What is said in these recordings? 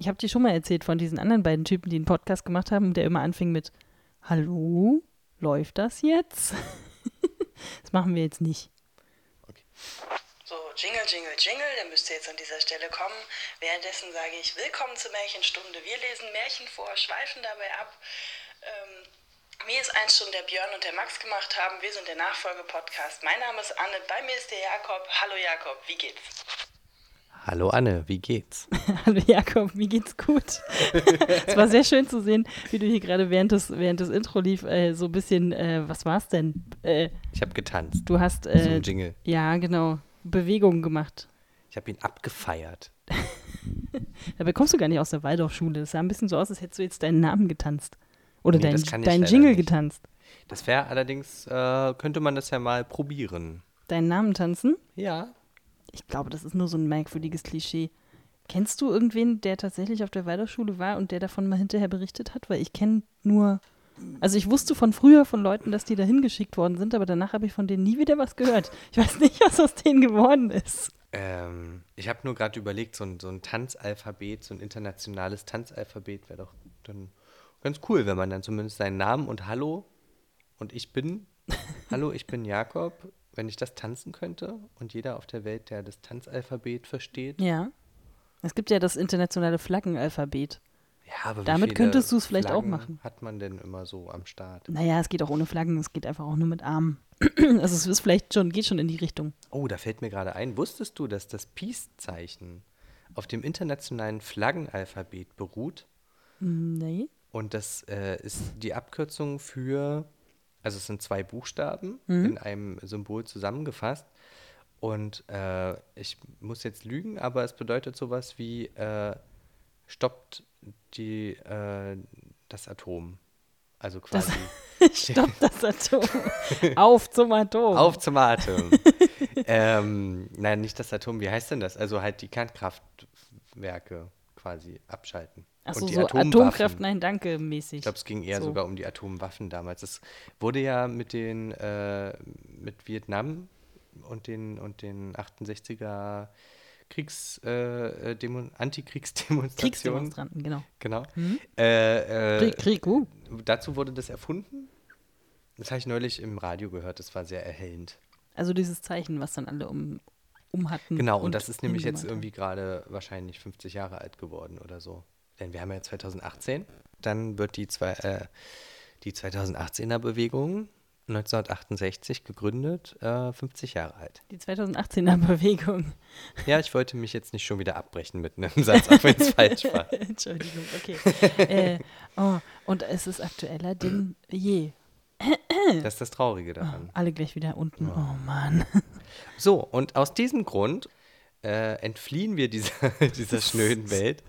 Ich habe dir schon mal erzählt von diesen anderen beiden Typen, die einen Podcast gemacht haben, der immer anfing mit Hallo, läuft das jetzt? das machen wir jetzt nicht. So, Jingle, Jingle, Jingle, der müsste jetzt an dieser Stelle kommen. Währenddessen sage ich Willkommen zur Märchenstunde. Wir lesen Märchen vor, schweifen dabei ab. Ähm, wie es einst schon der Björn und der Max gemacht haben, wir sind der Nachfolge-Podcast. Mein Name ist Anne, bei mir ist der Jakob. Hallo Jakob, wie geht's? Hallo Anne, wie geht's? Hallo Jakob, wie geht's gut? es war sehr schön zu sehen, wie du hier gerade während des, während des Intro lief, äh, so ein bisschen, äh, was war's denn? Äh, Ich habe getanzt. du hast, so äh, ein Jingle. ja genau, Bewegungen gemacht. Ich habe ihn abgefeiert. Dabei kommst du gar nicht aus der Waldorfschule. Es sah ein bisschen so aus, als hättest du jetzt deinen Namen getanzt. Oder Nee, deinen leider Jingle nicht. getanzt. Das wäre allerdings, äh, könnte man das ja mal probieren. Deinen Namen tanzen? Ja. Ich glaube, das ist nur so ein merkwürdiges Klischee. Kennst du irgendwen, der tatsächlich auf der Waldorfschule war und der davon mal hinterher berichtet hat? Weil ich kenne nur. Also ich wusste von früher von Leuten, dass die da hingeschickt worden sind, aber danach habe ich von denen nie wieder was gehört. Ich weiß nicht, was aus denen geworden ist. Ähm, ich habe nur gerade überlegt, so ein, so ein Tanzalphabet, so ein internationales Tanzalphabet wäre doch dann ganz cool, wenn man dann zumindest seinen Namen und Hallo und ich bin, Hallo, ich bin Jakob, wenn ich das tanzen könnte und jeder auf der Welt, der das Tanzalphabet versteht. Ja. Es gibt ja das internationale Flaggenalphabet. Ja, aber Damit könntest du's vielleicht auch Flaggen machen. Hat man denn immer so am Start? Naja, es geht auch ohne Flaggen, es geht einfach auch nur mit Armen. Also es ist vielleicht schon, geht schon in die Richtung. Oh, da fällt mir gerade ein. Wusstest du, dass das Peace-Zeichen auf dem internationalen Flaggenalphabet beruht? Nee. Und das äh, ist die Abkürzung für, also es sind zwei Buchstaben in einem Symbol zusammengefasst. Und äh, ich muss jetzt lügen, aber es bedeutet sowas wie äh, stoppt die, äh, das Atom. Also quasi Stopp das Atom. Auf zum Atom. auf zum Atem. ähm, nein, nicht das Atom, wie heißt denn das? Also halt die Kernkraftwerke quasi abschalten. Achso, so. Atomkraft, nein, danke mäßig. Ich glaube, es ging eher So. sogar um die Atomwaffen damals. Es wurde ja mit den äh, mit Vietnam und den und den 68er Kriegs äh, äh, Demo Antikriegsdemonstrationen. Kriegsdemonstranten, genau. Genau. Äh, äh, Krieg, Krieg, uh. Dazu wurde das erfunden. Das habe ich neulich im Radio gehört. Das war sehr erhellend. Also dieses Zeichen, was dann alle um, um hatten. Genau. Und, das ist nämlich jetzt irgendwie gerade wahrscheinlich 50 Jahre alt geworden oder so. Denn wir haben ja 2018. Dann wird die zwei äh, die 2018er Bewegung 1968 gegründet, äh, 50 Jahre alt. Die 2018er Bewegung. Ja, ich wollte mich jetzt nicht schon wieder abbrechen mit einem Satz, auch wenn es falsch war. Entschuldigung, okay. äh, oh, und es ist aktueller denn je. Das ist das Traurige daran. Alle gleich wieder unten. Oh Mann. So, und aus diesem Grund äh, entfliehen wir dieser, dieser schnöden Welt.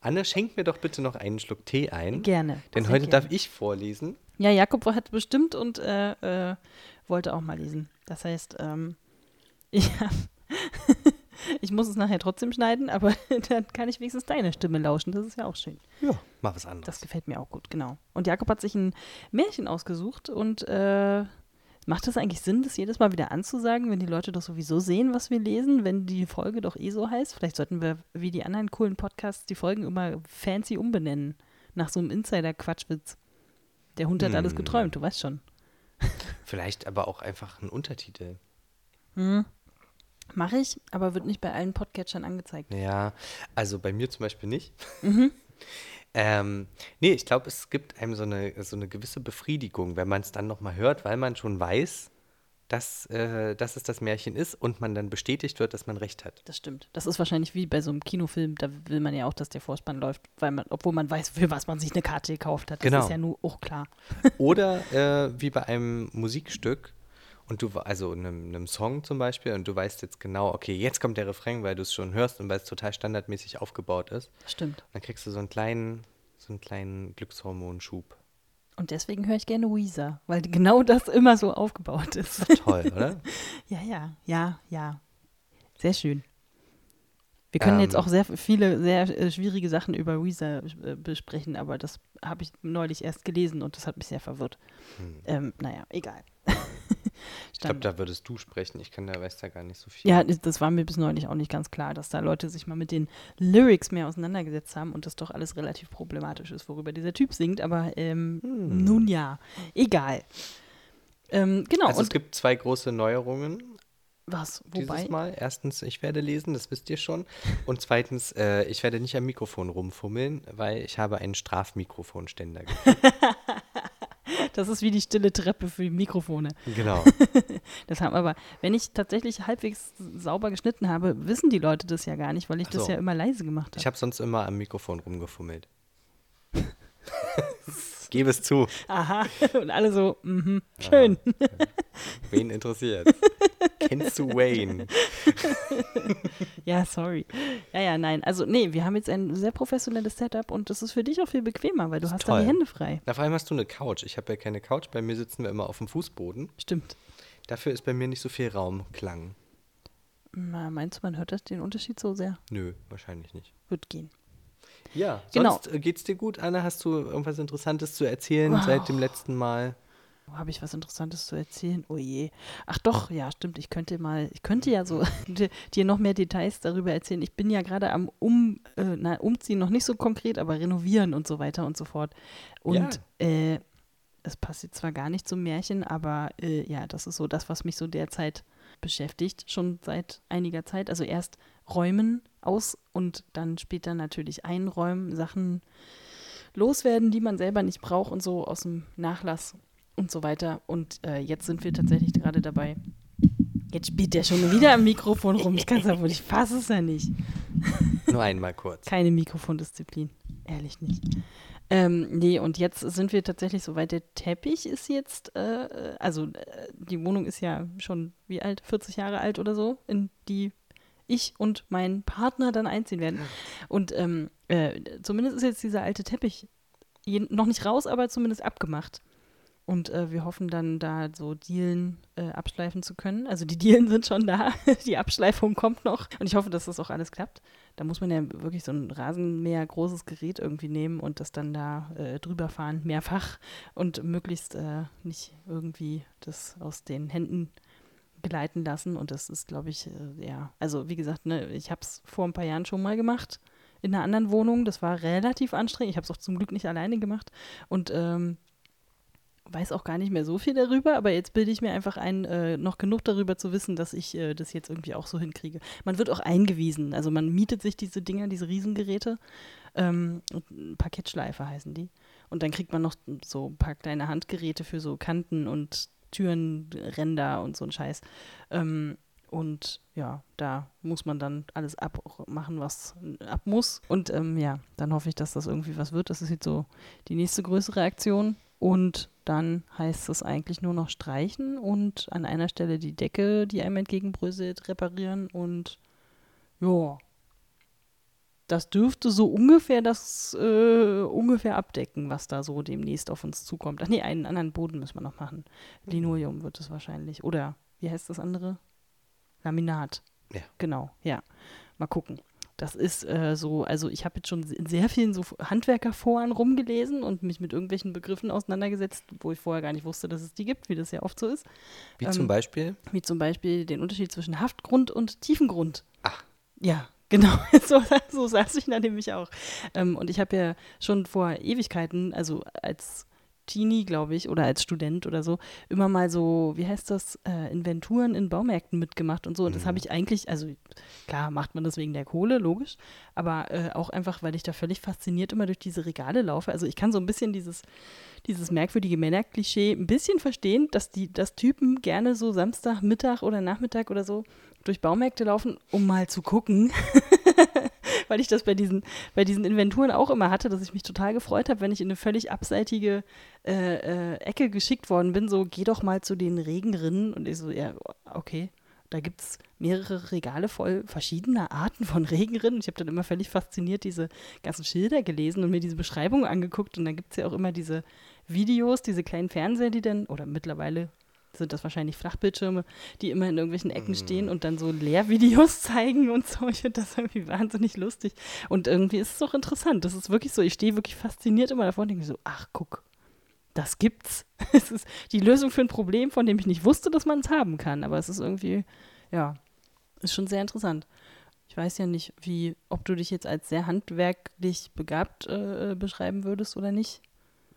Anne, schenk mir doch bitte noch einen Schluck Tee ein. Gerne, Denn heute gerne. darf ich vorlesen. Ja, Jakob hat bestimmt und äh, äh, wollte auch mal lesen. Das heißt, ähm, ich, ich muss es nachher trotzdem schneiden, aber dann kann ich wenigstens deine Stimme lauschen. Das ist ja auch schön. Ja, mal was anderes. Das gefällt mir auch gut, genau. Und Jakob hat sich ein Märchen ausgesucht und äh, macht es eigentlich Sinn, das jedes Mal wieder anzusagen, wenn die Leute doch sowieso sehen, was wir lesen, wenn die Folge doch eh so heißt? Vielleicht sollten wir, wie die anderen coolen Podcasts, die Folgen immer fancy umbenennen. Nach so einem Insider-Quatschwitz. Der Hund hat alles Hm. geträumt, du weißt schon. Vielleicht aber auch einfach ein Untertitel. Mache ich, aber wird nicht bei allen Podcatchern angezeigt. Ja, also bei mir zum Beispiel nicht. Mhm. Ähm, nee, ich glaube, es gibt einem so eine, so eine gewisse Befriedigung, wenn man es dann nochmal hört, weil man schon weiß, dass, äh, dass es das Märchen ist und man dann bestätigt wird, dass man recht hat. Das stimmt. Das ist wahrscheinlich wie bei so einem Kinofilm, da will man ja auch, dass der Vorspann läuft, weil man, obwohl man weiß, für was man sich eine Karte gekauft hat. Das Genau. ist ja nur auch klar. Oder äh, wie bei einem Musikstück und du, also einem, einem Song zum Beispiel, und du weißt jetzt genau, okay, jetzt kommt der Refrain, weil du es schon hörst und weil es total standardmäßig aufgebaut ist. Stimmt. Dann kriegst du so einen kleinen, so einen kleinen Glückshormonschub. Und deswegen höre ich gerne Weezer, weil genau das immer so aufgebaut ist. Toll, oder? ja, ja, ja, ja. Sehr schön. Wir können jetzt Ähm. auch sehr viele, sehr äh, schwierige Sachen über Weezer äh, besprechen, aber das habe ich neulich erst gelesen und das hat mich sehr verwirrt. Hm. Ähm, naja, egal. Ich glaube, da würdest du sprechen. Ich kann da weiß da gar nicht so viel. Ja, das war mir bis neulich auch nicht ganz klar, dass da Leute sich mal mit den Lyrics mehr auseinandergesetzt haben und das doch alles relativ problematisch ist, worüber dieser Typ singt. Aber ähm, nun ja, egal. Ähm, genau, also es gibt zwei große Neuerungen was? dieses Wobei? Mal. Erstens, ich werde lesen, das wisst ihr schon. Und zweitens, äh, ich werde nicht am Mikrofon rumfummeln, weil ich habe einen Strafmikrofonständer. Das ist wie die stille Treppe für die Mikrofone. genau. Das haben aber, wenn ich tatsächlich halbwegs sauber geschnitten habe, wissen die Leute das ja gar nicht, weil ich Ach das so. ja immer leise gemacht habe. Ich habe sonst immer am Mikrofon rumgefummelt. Gebe es zu. Aha. Und alle so, mhm, schön. Wen interessiert? Kennst du Wayne? Ja, sorry. Ja, ja, nein. Also, nee, wir haben jetzt ein sehr professionelles Setup und das ist für dich auch viel bequemer, weil du hast dann die toll. Hände frei. Na, vor allem hast du eine Couch. Ich habe ja keine Couch. Bei mir sitzen wir immer auf dem Fußboden. Stimmt. Dafür ist bei mir nicht so viel Raumklang. Na, meinst du, man hört das den Unterschied so sehr? Nö, wahrscheinlich nicht. Wird gehen. Ja, Genau. sonst äh, geht's dir gut, Anna? Hast du irgendwas Interessantes zu erzählen seit dem letzten Mal? Habe ich was Interessantes zu erzählen? Oh je. Ach doch, ja, stimmt. Ich könnte mal, ich könnte ja so dir- noch mehr Details darüber erzählen. Ich bin ja gerade am um, äh, na, Umziehen, noch nicht so konkret, aber renovieren und so weiter und so fort. Und äh, es passt jetzt zwar gar nicht zum Märchen, aber äh, ja, das ist so das, was mich so derzeit beschäftigt, schon seit einiger Zeit. Also erst räumen aus und dann später natürlich einräumen, Sachen loswerden, die man selber nicht braucht und so aus dem Nachlass und so weiter. Und äh, jetzt sind wir tatsächlich gerade dabei. Jetzt spielt der schon wieder am Mikrofon rum. Ich kann es ja wohl, ich fasse es ja nicht. Nur einmal kurz. Keine Mikrofondisziplin. Ehrlich nicht. Ähm, nee, und jetzt sind wir tatsächlich so weit. Der Teppich ist jetzt, äh, also äh, die Wohnung ist ja schon wie alt? 40 Jahre alt oder so, in die ich und mein Partner dann einziehen werden. Und ähm, äh, zumindest ist jetzt dieser alte Teppich je, noch nicht raus, aber zumindest abgemacht. Und äh, wir hoffen dann da so Dielen äh, abschleifen zu können. Also die Dielen sind schon da, die Abschleifung kommt noch. Und ich hoffe, dass das auch alles klappt. Da muss man ja wirklich so ein Rasenmäher großes Gerät irgendwie nehmen und das dann da äh, drüber fahren, mehrfach und möglichst äh, nicht irgendwie das aus den Händen gleiten lassen. Und das ist, glaube ich, äh, ja, also wie gesagt, ne, ich habe es vor ein paar Jahren schon mal gemacht in einer anderen Wohnung. Das war relativ anstrengend. Ich habe es auch zum Glück nicht alleine gemacht. Und ähm, weiß auch gar nicht mehr so viel darüber, aber jetzt bilde ich mir einfach ein, äh, noch genug darüber zu wissen, dass ich äh, das jetzt irgendwie auch so hinkriege. Man wird auch eingewiesen, also man mietet sich diese Dinger, diese Riesengeräte, ähm, Parkettschleifer heißen die. Und dann kriegt man noch so ein paar kleine Handgeräte für so Kanten und Türenränder und so ein Scheiß. Ähm, und ja, da muss man dann alles abmachen, was ab muss. Und ähm, ja, dann hoffe ich, dass das irgendwie was wird. Das ist jetzt so die nächste größere Aktion. Und dann heißt es eigentlich nur noch streichen und an einer Stelle die Decke, die einem entgegenbröselt, reparieren. Und ja, das dürfte so ungefähr das äh, ungefähr abdecken, was da so demnächst auf uns zukommt. Ach nee, einen anderen Boden müssen wir noch machen. Linoleum wird es wahrscheinlich. Oder wie heißt das andere? Laminat. Ja. Genau, ja. Mal gucken. Das ist äh, so, also ich habe jetzt schon in sehr vielen so Handwerkerforen rumgelesen und mich mit irgendwelchen Begriffen auseinandergesetzt, wo ich vorher gar nicht wusste, dass es die gibt, wie das ja oft so ist. Wie Ähm, zum Beispiel? Wie zum Beispiel den Unterschied zwischen Haftgrund und Tiefengrund. Ach. Ja, genau. So, so saß ich da nämlich auch. Ähm, und ich habe ja schon vor Ewigkeiten, also als Teenie, glaube ich, oder als Student oder so, immer mal so, wie heißt das, äh, Inventuren in Baumärkten mitgemacht und so. Und das habe ich eigentlich, also klar macht man das wegen der Kohle, logisch, aber äh, auch einfach, weil ich da völlig fasziniert immer durch diese Regale laufe. Also ich kann so ein bisschen dieses, dieses merkwürdige Männerklischee ein bisschen verstehen, dass die, dass Typen gerne so Samstag, Mittag oder Nachmittag oder so durch Baumärkte laufen, um mal zu gucken. Weil ich das bei diesen, bei diesen Inventuren auch immer hatte, dass ich mich total gefreut habe, wenn ich in eine völlig abseitige äh, äh, Ecke geschickt worden bin, so geh doch mal zu den Regenrinnen. Und ich so, ja, okay. Da gibt es mehrere Regale voll verschiedener Arten von Regenrinnen. Ich habe dann immer völlig fasziniert diese ganzen Schilder gelesen und mir diese Beschreibungen angeguckt. Und dann gibt es ja auch immer diese Videos, diese kleinen Fernseher, die dann, oder mittlerweile sind das wahrscheinlich Flachbildschirme, die immer in irgendwelchen Ecken stehen und dann so Lehrvideos zeigen und so. Ich finde das irgendwie wahnsinnig lustig. Und irgendwie ist es auch interessant. Das ist wirklich so, ich stehe wirklich fasziniert immer davor und denke so, ach, guck, das gibt's. Es ist die Lösung für ein Problem, von dem ich nicht wusste, dass man es haben kann. Aber es ist irgendwie, ja, ist schon sehr interessant. Ich weiß ja nicht, wie, ob du dich jetzt als sehr handwerklich begabt äh, beschreiben würdest oder nicht.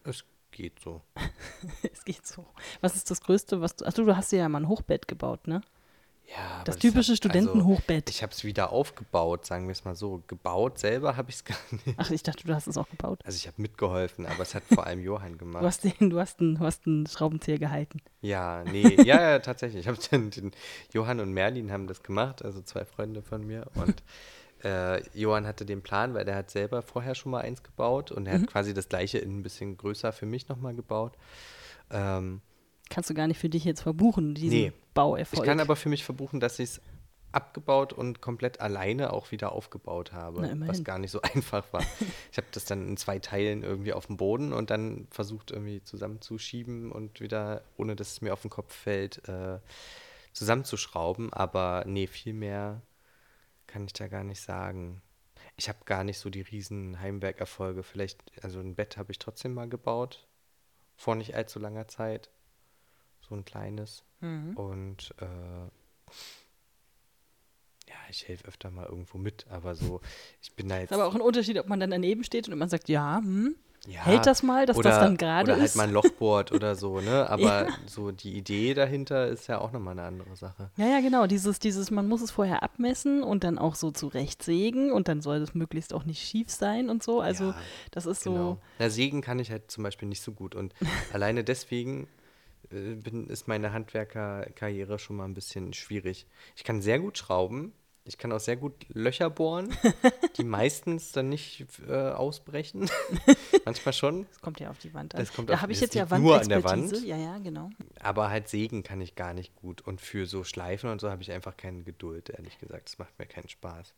Es geht so. es geht so. Was ist das Größte, was du. Achso, du hast dir ja mal ein Hochbett gebaut, ne? Ja, Das typische hat- Studentenhochbett. Also, ich habe es wieder aufgebaut, sagen wir es mal so. Gebaut selber habe ich es gar nicht. Ach, ich dachte, du hast es auch gebaut. Also ich habe mitgeholfen, aber es hat vor allem Johann gemacht. Du hast, den, du, hast einen, du hast einen Schraubenzieher gehalten. Ja, nee, ja, ja, tatsächlich. Ich habe den, den Johann und Merlin haben das gemacht, also zwei Freunde von mir. Und äh, Johann hatte den Plan, weil der hat selber vorher schon mal eins gebaut und er Mhm. hat quasi das gleiche in ein bisschen größer für mich nochmal gebaut. Ähm, Kannst du gar nicht für dich jetzt verbuchen, diesen Nee. Bauerfolg. ich kann aber für mich verbuchen, dass ich es abgebaut und komplett alleine auch wieder aufgebaut habe, Na, was gar nicht so einfach war. ich habe das dann in zwei Teilen irgendwie auf dem Boden und dann versucht irgendwie zusammenzuschieben und wieder, ohne dass es mir auf den Kopf fällt, äh, zusammenzuschrauben. Aber nee, viel mehr kann ich da gar nicht sagen. Ich habe gar nicht so die riesen Heimwerkerfolge. Vielleicht, also ein Bett habe ich trotzdem mal gebaut, vor nicht allzu langer Zeit. So ein kleines. Mhm. Und äh, ja, ich helfe öfter mal irgendwo mit, aber so, ich bin da jetzt. ist aber auch ein Unterschied, ob man dann daneben steht und man sagt, ja, hm, ja, hält das mal, dass oder, das dann gerade Oder halt ist. mal ein Loch bohrt oder so, ne? Aber so die Idee dahinter ist ja auch nochmal eine andere Sache. Ja, ja, genau. Dieses, dieses, man muss es vorher abmessen und dann auch so zurechtsägen und dann soll es möglichst auch nicht schief sein und so. Also, Ja, das ist Genau. so. Na, sägen kann ich halt zum Beispiel nicht so gut und alleine deswegen äh, bin, ist meine Handwerkerkarriere schon mal ein bisschen schwierig. Ich kann sehr gut schrauben. Ich kann auch sehr gut Löcher bohren, die meistens dann nicht äh, ausbrechen. Manchmal schon. Das kommt ja auf die Wand an. Das kommt da habe ich jetzt ja liegt nur an der. Wand. Ja, ja, genau. Aber halt sägen kann ich gar nicht gut. Und für so Schleifen und so habe ich einfach keine Geduld, ehrlich gesagt. Das macht mir keinen Spaß.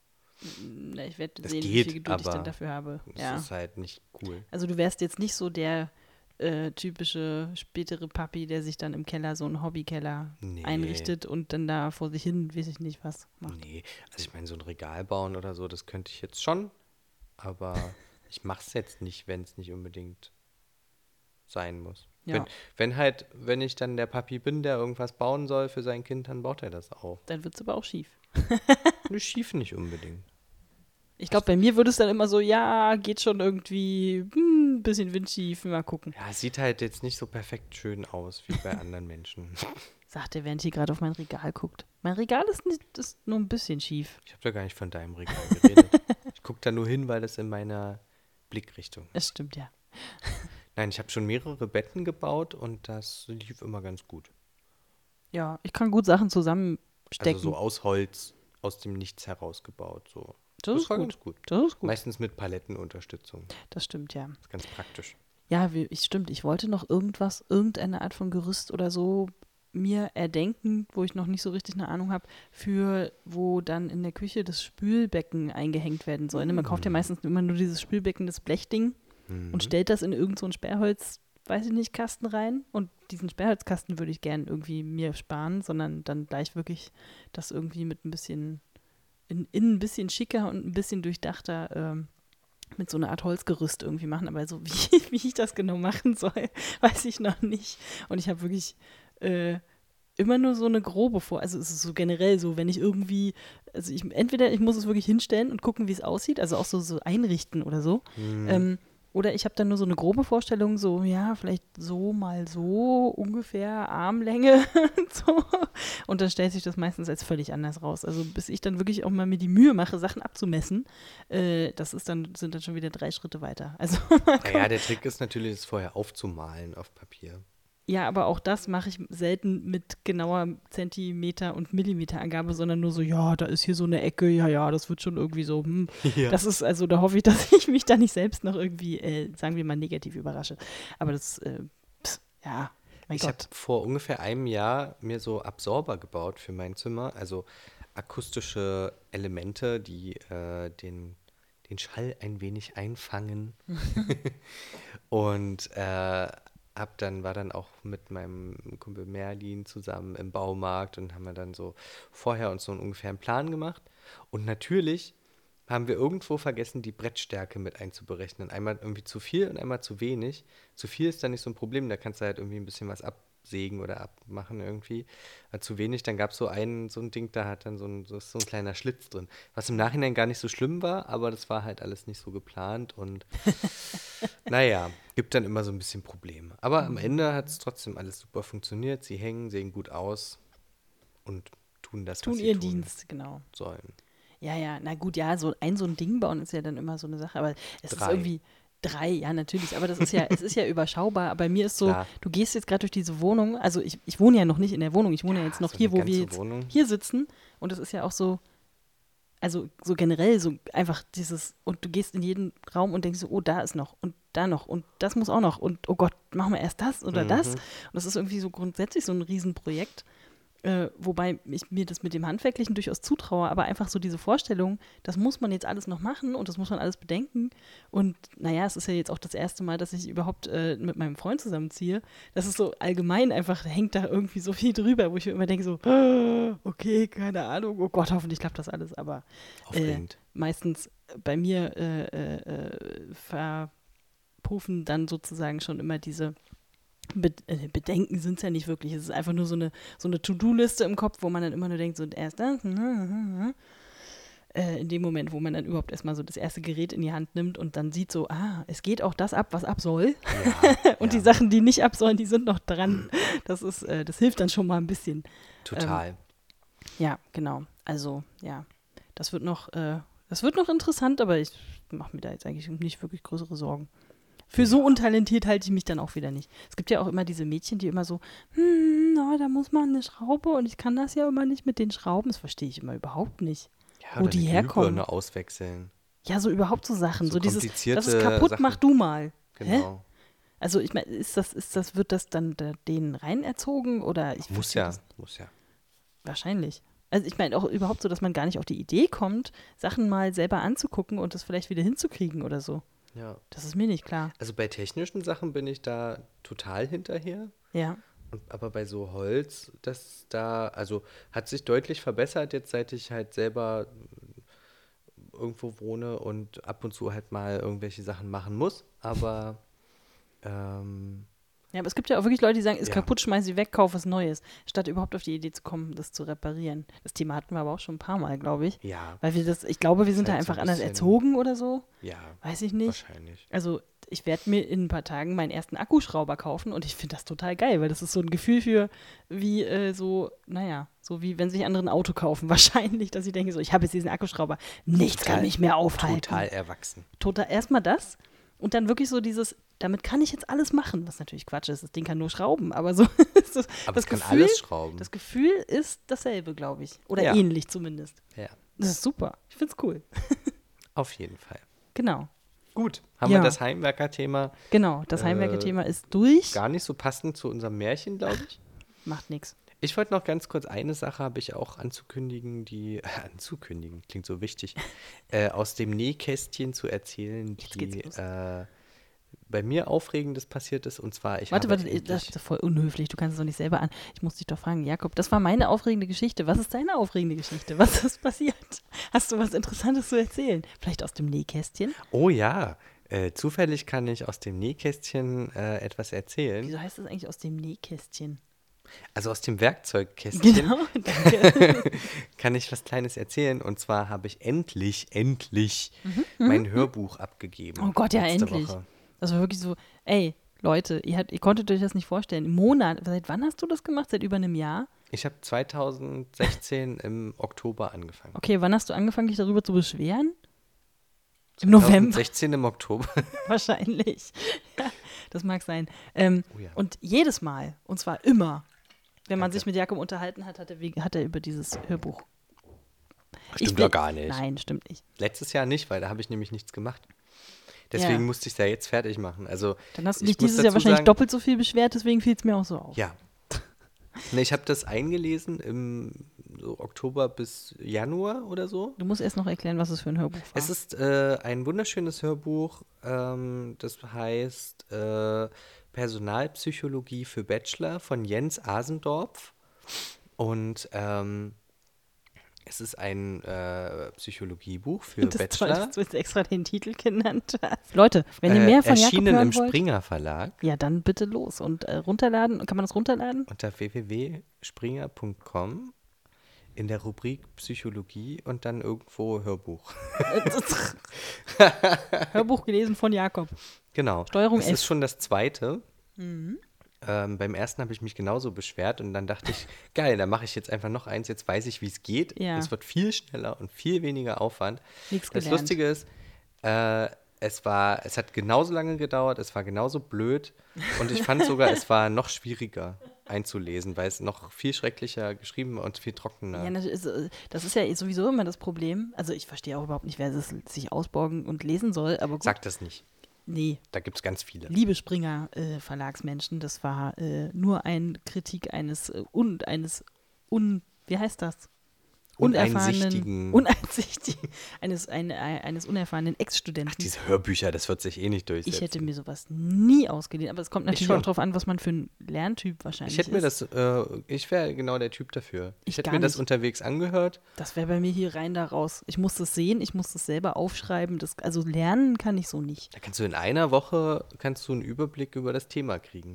Na, ich werde Das sehen, wie geht, viel Geduld ich dann dafür habe. Das Ja. ist halt nicht cool. Also du wärst jetzt nicht so der äh, typische spätere Papi, der sich dann im Keller so einen Hobbykeller Nee. einrichtet und dann da vor sich hin, weiß ich nicht was macht. Nee, also ich meine, so ein Regal bauen oder so, das könnte ich jetzt schon. Aber ich mache es jetzt nicht, wenn es nicht unbedingt sein muss. Ja. Wenn, wenn halt, wenn ich dann der Papi bin, der irgendwas bauen soll für sein Kind, dann baut er das auch. Dann wird es aber auch schief. Schief nicht unbedingt. Ich glaube, bei mir würde es dann immer so, ja, geht schon irgendwie, hm, bisschen windschief, mal gucken. Ja, sieht halt jetzt nicht so perfekt schön aus wie bei anderen Menschen. Sagt er, während hier gerade auf mein Regal guckt. Mein Regal ist, nicht, ist nur ein bisschen schief. Ich habe da gar nicht von deinem Regal geredet. ich gucke da nur hin, weil das in meiner Blickrichtung ist. Es stimmt, ja. Nein, ich habe schon mehrere Betten gebaut und das lief immer ganz gut. Ja, ich kann gut Sachen zusammenstecken. Also so aus Holz, aus dem Nichts herausgebaut. So. Das ist war gut. ganz gut. das ist gut. Meistens mit Palettenunterstützung. Das stimmt, ja. Das ist ganz praktisch. Ja, wie, ich, stimmt. Ich wollte noch irgendwas, irgendeine Art von Gerüst oder so mir erdenken, wo ich noch nicht so richtig eine Ahnung habe, für wo dann in der Küche das Spülbecken eingehängt werden soll. Ne? Man kauft ja meistens immer nur dieses Spülbecken, das Blechding und stellt das in irgendeinen so Sperrholz, weiß ich nicht, Kasten rein. Und diesen Sperrholzkasten würde ich gern irgendwie mir sparen, sondern dann gleich wirklich das irgendwie mit ein bisschen, in, innen ein bisschen schicker und ein bisschen durchdachter ähm, mit so einer Art Holzgerüst irgendwie machen. Aber so wie, wie ich das genau machen soll, weiß ich noch nicht. Und ich habe wirklich äh, immer nur so eine grobe vor. Also es ist so generell so, wenn ich irgendwie, also ich entweder ich muss es wirklich hinstellen und gucken, wie es aussieht, also auch so, so einrichten oder so. Ähm, oder ich habe dann nur so eine grobe Vorstellung, so, ja, vielleicht so mal so, ungefähr Armlänge und so. Und dann stellt sich das meistens als völlig anders raus. Also bis ich dann wirklich auch mal mir die Mühe mache, Sachen abzumessen, äh, das ist dann, sind dann schon wieder drei Schritte weiter. Also Naja, der Trick ist natürlich, es vorher aufzumalen auf Papier. Ja, aber auch das mache ich selten mit genauer Zentimeter- und Millimeterangabe, sondern nur so, ja, da ist hier so eine Ecke, ja, ja, das wird schon irgendwie so. Hm. Ja. Das ist, also da hoffe ich, dass ich mich da nicht selbst noch irgendwie, äh, sagen wir mal, negativ überrasche. Aber das, äh, pss, ja, mein Ich habe vor ungefähr einem Jahr mir so Absorber gebaut für mein Zimmer, also akustische Elemente, die äh, den, den Schall ein wenig einfangen. Und äh, hab dann, war dann auch mit meinem Kumpel Merlin zusammen im Baumarkt und haben wir dann so vorher uns so einen ungefähren Plan gemacht. Und natürlich haben wir irgendwo vergessen, die Brettstärke mit einzuberechnen. Einmal irgendwie zu viel und einmal zu wenig. Zu viel ist dann nicht so ein Problem, da kannst du halt irgendwie ein bisschen was absägen oder abmachen irgendwie. Aber zu wenig, dann gab es so ein, so ein Ding, da hat dann so ein, so, ist so ein kleiner Schlitz drin. Was im Nachhinein gar nicht so schlimm war, aber das war halt alles nicht so geplant und naja, gibt dann immer so ein bisschen Probleme. Aber am Ende hat es trotzdem alles super funktioniert. Sie hängen, sehen gut aus und tun das, Tun was sie ihren tun Dienst, genau. sollen. Ja, ja, na gut, ja, so ein so ein Ding bauen ist ja dann immer so eine Sache, aber es ist Drei. irgendwie drei, ja, natürlich, aber das ist ja, es ist ja überschaubar. Aber bei mir ist so, Klar. du gehst jetzt gerade durch diese Wohnung, also ich, ich wohne ja noch nicht in der Wohnung, ich wohne ja, jetzt noch so hier, wo wir jetzt Wohnung. hier sitzen und es ist ja auch so, also so generell so einfach dieses, und du gehst in jeden Raum und denkst so, oh, da ist noch und da noch und das muss auch noch und oh Gott, machen wir erst das oder das. Mhm. Und das ist irgendwie so grundsätzlich so ein Riesenprojekt. Äh, wobei ich mir das mit dem Handwerklichen durchaus zutraue, aber einfach so diese Vorstellung, das muss man jetzt alles noch machen und das muss man alles bedenken. Und naja, es ist ja jetzt auch das erste Mal, dass ich überhaupt äh, mit meinem Freund zusammenziehe. Das ist so allgemein einfach, hängt da irgendwie so viel drüber, wo ich mir immer denke, so, okay, keine Ahnung, oh Gott, hoffentlich klappt das alles. Aber äh, meistens bei mir äh, äh, äh, verpuffen dann sozusagen schon immer diese Be äh, Bedenken sind es ja nicht wirklich. Es ist einfach nur so eine, so eine To-Do-Liste im Kopf, wo man dann immer nur denkt, so erst das. Äh, in dem Moment, wo man dann überhaupt erstmal so das erste Gerät in die Hand nimmt und dann sieht so, ah, es geht auch das ab, was ab soll. Ja, Und ja, die Sachen, die nicht ab sollen, die sind noch dran. Das ist, äh, das hilft dann schon mal ein bisschen. total. Ja, genau. Also, ja, das wird noch, äh, das wird noch interessant, aber ich mache mir da jetzt eigentlich nicht wirklich größere Sorgen. Für so untalentiert halte ich mich dann auch wieder nicht. Es gibt ja auch immer diese Mädchen, die immer so, hm, oh, da muss man eine Schraube und ich kann das ja immer nicht mit den Schrauben. Das verstehe ich immer überhaupt nicht. ja, wo die herkommen. Glühbirne auswechseln. Ja, so überhaupt so Sachen. So So, dieses, das ist kaputt, Sachen. mach du mal. Hä? Genau. Also ich meine, ist das, ist das, wird das dann da, denen rein erzogen oder ich Muss ja, das muss ja. Wahrscheinlich. Also ich meine auch überhaupt so, dass man gar nicht auf die Idee kommt, Sachen mal selber anzugucken und das vielleicht wieder hinzukriegen oder so. Ja. Das ist mir nicht klar. Also bei technischen Sachen bin ich da total hinterher. Ja. Aber bei so Holz, das da, also hat sich deutlich verbessert jetzt, seit ich halt selber irgendwo wohne und ab und zu halt mal irgendwelche Sachen machen muss. Aber ähm, Ja, aber es gibt ja auch wirklich Leute, die sagen, ist Ja. kaputt, schmeiß sie weg, kauf was Neues, statt überhaupt auf die Idee zu kommen, das zu reparieren. Das Thema hatten wir aber auch schon ein paar Mal, glaube ich. ja, Weil wir das, ich glaube, wir sind da halt so einfach ein anders erzogen oder so. ja, Weiß ich nicht. wahrscheinlich. Also ich werde mir in ein paar Tagen meinen ersten Akkuschrauber kaufen und ich finde das total geil, weil das ist so ein Gefühl für, wie äh, so, naja, so wie wenn sich andere ein Auto kaufen. Wahrscheinlich, dass ich denke, so, ich habe jetzt diesen Akkuschrauber, nichts Total- kann mich mehr aufhalten. Total erwachsen. Total, erstmal das und dann wirklich so dieses, damit kann ich jetzt alles machen, was natürlich Quatsch ist, das Ding kann nur schrauben, aber so, so Aber das es kann Gefühl, alles schrauben. das Gefühl ist dasselbe, glaube ich. Oder Ja. ähnlich zumindest. ja, Das ist super. Ich finde es cool. auf jeden Fall. Genau. Gut, haben Ja. wir das Heimwerker-Thema Genau, das Äh, Heimwerker-Thema ist durch. gar nicht so passend zu unserem Märchen, glaube ich. Macht nichts. Ich wollte noch ganz kurz eine Sache habe ich auch anzukündigen, die äh, anzukündigen klingt so wichtig, äh, aus dem Nähkästchen zu erzählen, die äh, bei mir aufregendes passiert ist und zwar ich Warte, warte, das ist voll unhöflich. Du kannst es doch nicht selber an. Ich muss dich doch fragen, Jakob, das war meine aufregende Geschichte. Was ist deine aufregende Geschichte? Was ist passiert? Hast du was Interessantes zu erzählen? Vielleicht aus dem Nähkästchen? oh ja, äh, zufällig kann ich aus dem Nähkästchen äh, etwas erzählen, Wieso heißt das eigentlich aus dem Nähkästchen? also aus dem Werkzeugkästchen Genau, danke. kann ich was Kleines erzählen und zwar habe ich endlich, endlich mein Hörbuch abgegeben. Mhm, oh Gott, ja, endlich. Woche. Das war wirklich so, ey, Leute, ihr, habt, ihr konntet euch das nicht vorstellen. Im Monat, seit wann hast du das gemacht? Seit über einem Jahr? Ich habe 2016 im Oktober angefangen. Okay, wann hast du angefangen, dich darüber zu beschweren? Im November 16 im Oktober. wahrscheinlich. Ja, das mag sein. Ähm, Oh ja. Und jedes Mal, und zwar immer, wenn man Danke. sich mit Jakob unterhalten hat, hat er, hat er über dieses Hörbuch. Stimmt doch gar nicht. Nein, stimmt nicht. Letztes Jahr nicht, weil da habe ich nämlich nichts gemacht. Deswegen Ja. musste ich es ja jetzt fertig machen. Also Dann hast du ich dich dieses Jahr wahrscheinlich sagen- doppelt so viel beschwert, deswegen fiel es mir auch so auf. Ja. Ne, ich habe das eingelesen im so Oktober bis Januar oder so. Du musst erst noch erklären, was es für ein Hörbuch war. Es ist äh, ein wunderschönes Hörbuch. Ähm, das heißt äh, Personalpsychologie für Bachelor von Jens Asendorf. Und ähm, Es ist ein äh, Psychologiebuch für Das ist toll, Bachelor. dass du jetzt extra den Titel genannt hast. Leute, wenn ihr äh, mehr von Jakob erschienen hören im wollt, Springer Verlag ja, dann bitte los und äh, runterladen. Kann man das runterladen? unter www.springer.com in der Rubrik Psychologie und dann irgendwo Hörbuch. Hörbuch gelesen von Jakob. Genau. Steuerung das F. ist schon das zweite. Ähm, beim ersten habe ich mich genauso beschwert und dann dachte ich, geil, dann mache ich jetzt einfach noch eins, jetzt weiß ich, wie es geht. Ja. Es wird viel schneller und viel weniger Aufwand. Nichts das gelernt. Lustige ist, äh, es war, es hat genauso lange gedauert, es war genauso blöd und ich fand sogar, es war noch schwieriger einzulesen, weil es noch viel schrecklicher geschrieben und viel trockener. Ja, das ist, äh, das ist ja sowieso immer das Problem. Also ich verstehe auch überhaupt nicht, wer das sich ausborgen und lesen soll, aber gut. Sag das nicht. Nee, Da gibt es ganz viele. liebe Springer äh, Verlagsmenschen, das war äh, nur ein Kritik eines äh, und eines un wie heißt das? Uneinsichtigen. uneinsichtigen eines ein, ein, eines unerfahrenen Ex-Studenten. Diese Hörbücher, das wird sich eh nicht durchsetzen. Ich hätte mir sowas nie ausgeliehen, aber es kommt natürlich auch darauf an, was man für ein Lerntyp wahrscheinlich Ich hätte mir ist. das, äh, ich wäre genau der Typ dafür. Ich, Ich hätte mir das nicht. unterwegs angehört. Das wäre bei mir hier rein da raus. Ich muss das sehen, ich muss das selber aufschreiben. Das, also lernen kann ich so nicht. Da kannst du in einer Woche kannst du einen Überblick über das Thema kriegen.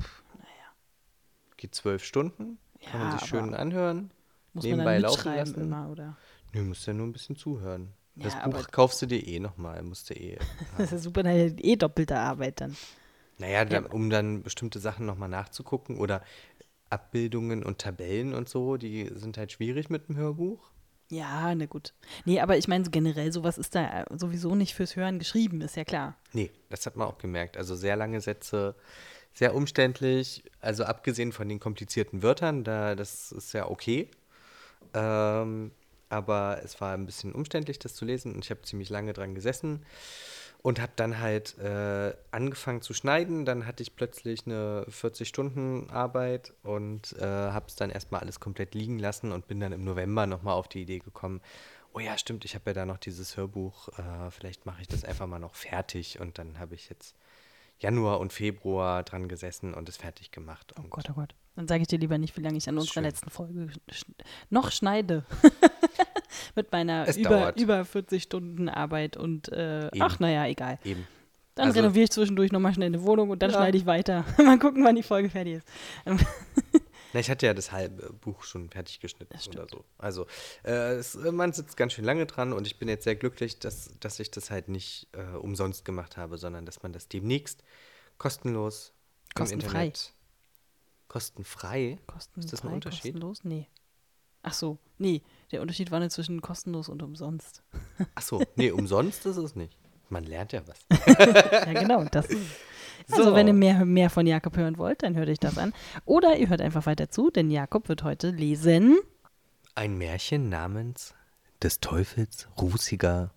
Geht zwölf Stunden, kann Ja, man sich schön anhören, Muss nebenbei man dann laufen mitschreiben lassen. immer, oder? Nö, musst ja nur ein bisschen zuhören. Das Ja, Buch aber- kaufst du dir eh nochmal, musst du eh. Das ist ja super, dann ich eh doppelte Arbeit dann. Naja, dann, um dann bestimmte Sachen nochmal nachzugucken oder Abbildungen und Tabellen und so, die sind halt schwierig mit dem Hörbuch. Ja, na gut. Nee, aber ich meine, so generell, sowas ist da äh, sowieso nicht fürs Hören geschrieben, ist ja klar. Nee, das hat man auch gemerkt. Also sehr lange Sätze, sehr umständlich. Also abgesehen von den komplizierten Wörtern, da das ist ja okay. Ähm, aber es war ein bisschen umständlich, das zu lesen und ich habe ziemlich lange dran gesessen und habe dann halt äh, angefangen zu schneiden. Dann hatte ich plötzlich eine 40-Stunden-Arbeit und äh, habe es dann erstmal alles komplett liegen lassen und bin dann im November nochmal auf die Idee gekommen, oh ja, stimmt, ich habe ja da noch dieses Hörbuch, äh, vielleicht mache ich das einfach mal noch fertig und dann habe ich jetzt Januar und Februar dran gesessen und es fertig gemacht. Oh Gott, oh Gott. Dann sage ich dir lieber nicht, wie lange ich an unserer letzten Folge sch noch schneide. Mit meiner Es über, dauert. über 40 Stunden Arbeit und äh, ach, naja, egal. Eben. Dann Also- renoviere ich zwischendurch nochmal schnell eine Wohnung und dann Ja. schneide ich weiter. mal gucken, wann die Folge fertig ist. Na, ich hatte ja das halbe Buch schon fertig geschnitten oder so. Also äh, es, man sitzt ganz schön lange dran und ich bin jetzt sehr glücklich, dass, dass ich das halt nicht äh, umsonst gemacht habe, sondern dass man das demnächst kostenlos Kostenfrei. im Internet. Kostenfrei? Kostenfrei, Ist das ein Unterschied? kostenlos? Nee. Ach so, nee. Der Unterschied war nur zwischen kostenlos und umsonst. Achso, nee, umsonst ist es nicht. Man lernt ja was. ja, genau, das ist. Also, So. wenn ihr mehr, mehr von Jakob hören wollt, dann hört euch das an. Oder ihr hört einfach weiter zu, denn Jakob wird heute lesen. Ein Märchen namens des Teufels rußiger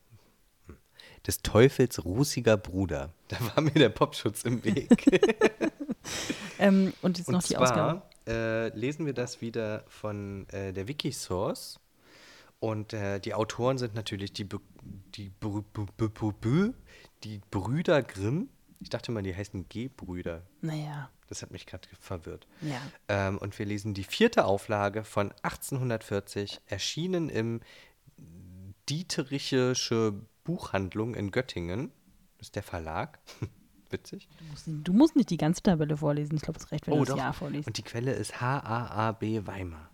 des Teufels rußiger Bruder. Da war mir der Popschutz im Weg. Ähm, und jetzt Und noch die Ausgabe. zwar äh, lesen wir das wieder von äh, der Wikisource. Und äh, die Autoren sind natürlich die, die, die Brüder Grimm. Ich dachte mal, die heißen G-Brüder. Naja, Das hat mich gerade verwirrt. ja. Ähm, und wir lesen die vierte Auflage von 1840, erschienen im Dieterichische Buchhandlung in Göttingen. Das ist der Verlag. Witzig. Du musst, du musst nicht die ganze Tabelle vorlesen. Ich glaube, es reicht, wenn Oh, du das doch. Jahr vorliest. Und die Quelle ist HAAB Weimar.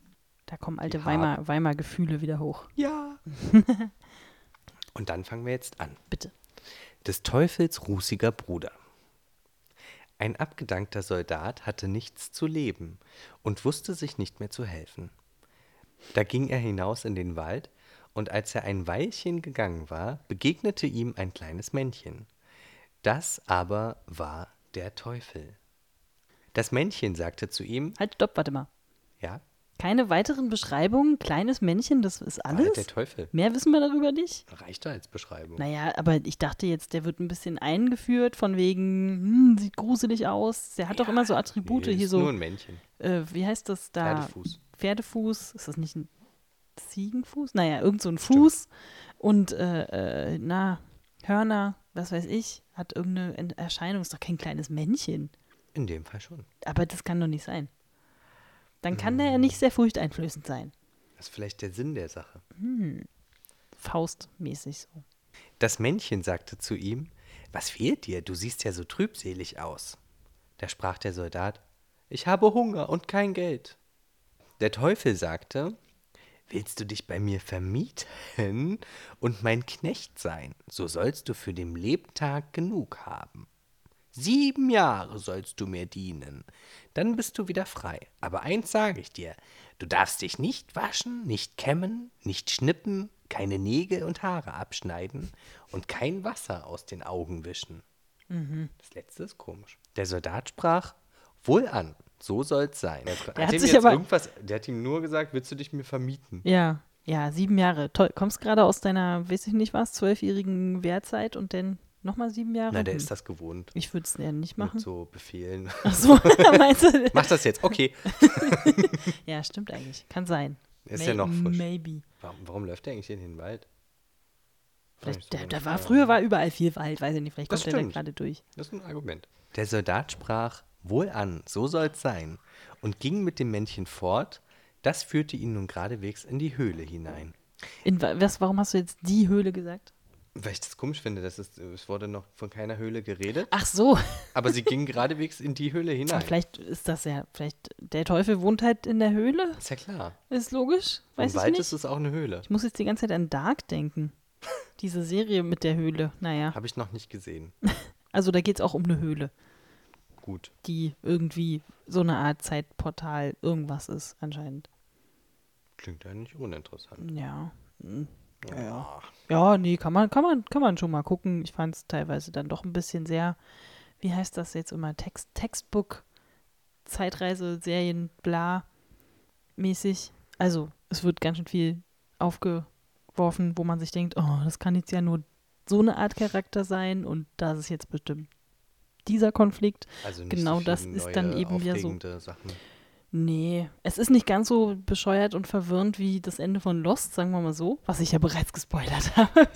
Da kommen alte die Weimar- Weimar-Gefühle wieder hoch. Ja. Und dann fangen wir jetzt an. Bitte. Des Teufels rußiger Bruder. Ein abgedankter Soldat hatte nichts zu leben und wusste sich nicht mehr zu helfen. Da ging er hinaus in den Wald, und als er ein Weilchen gegangen war, begegnete ihm ein kleines Männchen. Das aber war der Teufel. Das Männchen sagte zu ihm, Halt, stopp, warte mal. ja, Keine weiteren Beschreibungen? Kleines Männchen, das ist alles? halt der Teufel. Mehr wissen wir darüber nicht? Reicht da als Beschreibung. Naja, aber ich dachte jetzt, der wird ein bisschen eingeführt, von wegen, hm, sieht gruselig aus. Der hat doch immer so Attribute Nee, hier ist so. Nur ein Männchen. Äh, wie heißt das da? Pferdefuß. Pferdefuß. Ist das nicht ein Ziegenfuß? Naja, irgend so ein Fuß. Und, äh, äh, na, Hörner, was weiß ich, hat irgendeine Erscheinung. Ist doch kein kleines Männchen. In dem Fall schon. Aber das kann doch nicht sein. Dann kann Hm. der ja nicht sehr furchteinflößend sein. Das ist vielleicht der Sinn der Sache. Faustmäßig so. Das Männchen sagte zu ihm, was fehlt dir? Du siehst ja so trübselig aus. Da sprach der Soldat, ich habe Hunger und kein Geld. Der Teufel sagte, willst du dich bei mir vermieten und mein Knecht sein, so sollst du für den Lebtag genug haben. Sieben Jahre sollst du mir dienen, dann bist du wieder frei. Aber eins sage ich dir, du darfst dich nicht waschen, nicht kämmen, nicht schnippen, keine Nägel und Haare abschneiden und kein Wasser aus den Augen wischen. Das letzte ist komisch. Der Soldat sprach, wohl an, so soll's sein. Der, hat ihm sich aber- irgendwas, der hat ihm nur gesagt, willst du dich mir vermieten? Ja, ja, sieben Jahre. Toll. Kommst gerade aus deiner, weiß ich nicht was, zwölfjährigen Wehrzeit und dann nochmal sieben Jahre? Na, der Hm. ist das gewohnt. Ich würde es ja nicht Mit machen. so Befehlen. Ach so, meinst du? Mach das jetzt, okay. Ja, stimmt eigentlich. Kann sein. Ist ja noch frisch. Maybe. Warum, warum läuft der eigentlich in den Wald? Vielleicht, so der, der war, früher war überall viel Wald, weiß ich nicht, vielleicht Das kommt der da stimmt. gerade durch. Das ist ein Argument. Der Soldat sprach, wohl an, so soll's sein, und ging mit dem Männchen fort. Das führte ihn nun geradewegs in die Höhle hinein. In, wa- was, warum hast du jetzt die Höhle gesagt? Weil ich das komisch finde, dass es, es wurde noch von keiner Höhle geredet, Ach so, aber sie ging geradewegs in die Höhle hinein. vielleicht ist das ja, vielleicht, der Teufel wohnt halt in der Höhle, Ist ja klar. ist logisch, weiß Im Wald nicht. ist es auch eine Höhle. Ich muss jetzt die ganze Zeit an Dark denken. Diese Serie mit der Höhle, naja. Habe ich noch nicht gesehen. Also da geht es auch um eine Höhle, Gut. die irgendwie so eine Art Zeitportal irgendwas ist, anscheinend. Klingt ja nicht uninteressant. Ja. Ja. Ja, nee, kann man, kann man, kann man schon mal gucken. Ich fand es teilweise dann doch ein bisschen sehr, wie heißt das jetzt immer, Text, Textbook, Zeitreise, Serien, bla, mäßig. Also, es wird ganz schön viel aufgeworfen, wo man sich denkt, oh, das kann jetzt ja nur so eine Art Charakter sein und das ist jetzt bestimmt dieser Konflikt. Also nicht Genau so das ist dann eben wieder so- Sachen. Nee, es ist nicht ganz so bescheuert und verwirrend wie das Ende von Lost, sagen wir mal so, was ich ja bereits gespoilert habe.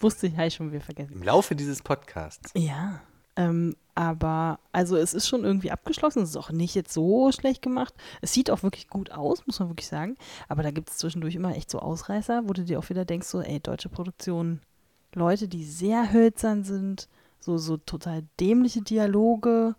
Wusste ich, habe ich schon wieder vergessen. Im Laufe dieses Podcasts. Ja, ähm, aber also es ist schon irgendwie abgeschlossen, es ist auch nicht jetzt so schlecht gemacht. Es sieht auch wirklich gut aus, muss man wirklich sagen. Aber da gibt es zwischendurch immer echt so Ausreißer, wo du dir auch wieder denkst, so, ey, deutsche Produktion, Leute, die sehr hölzern sind, so, so total dämliche Dialoge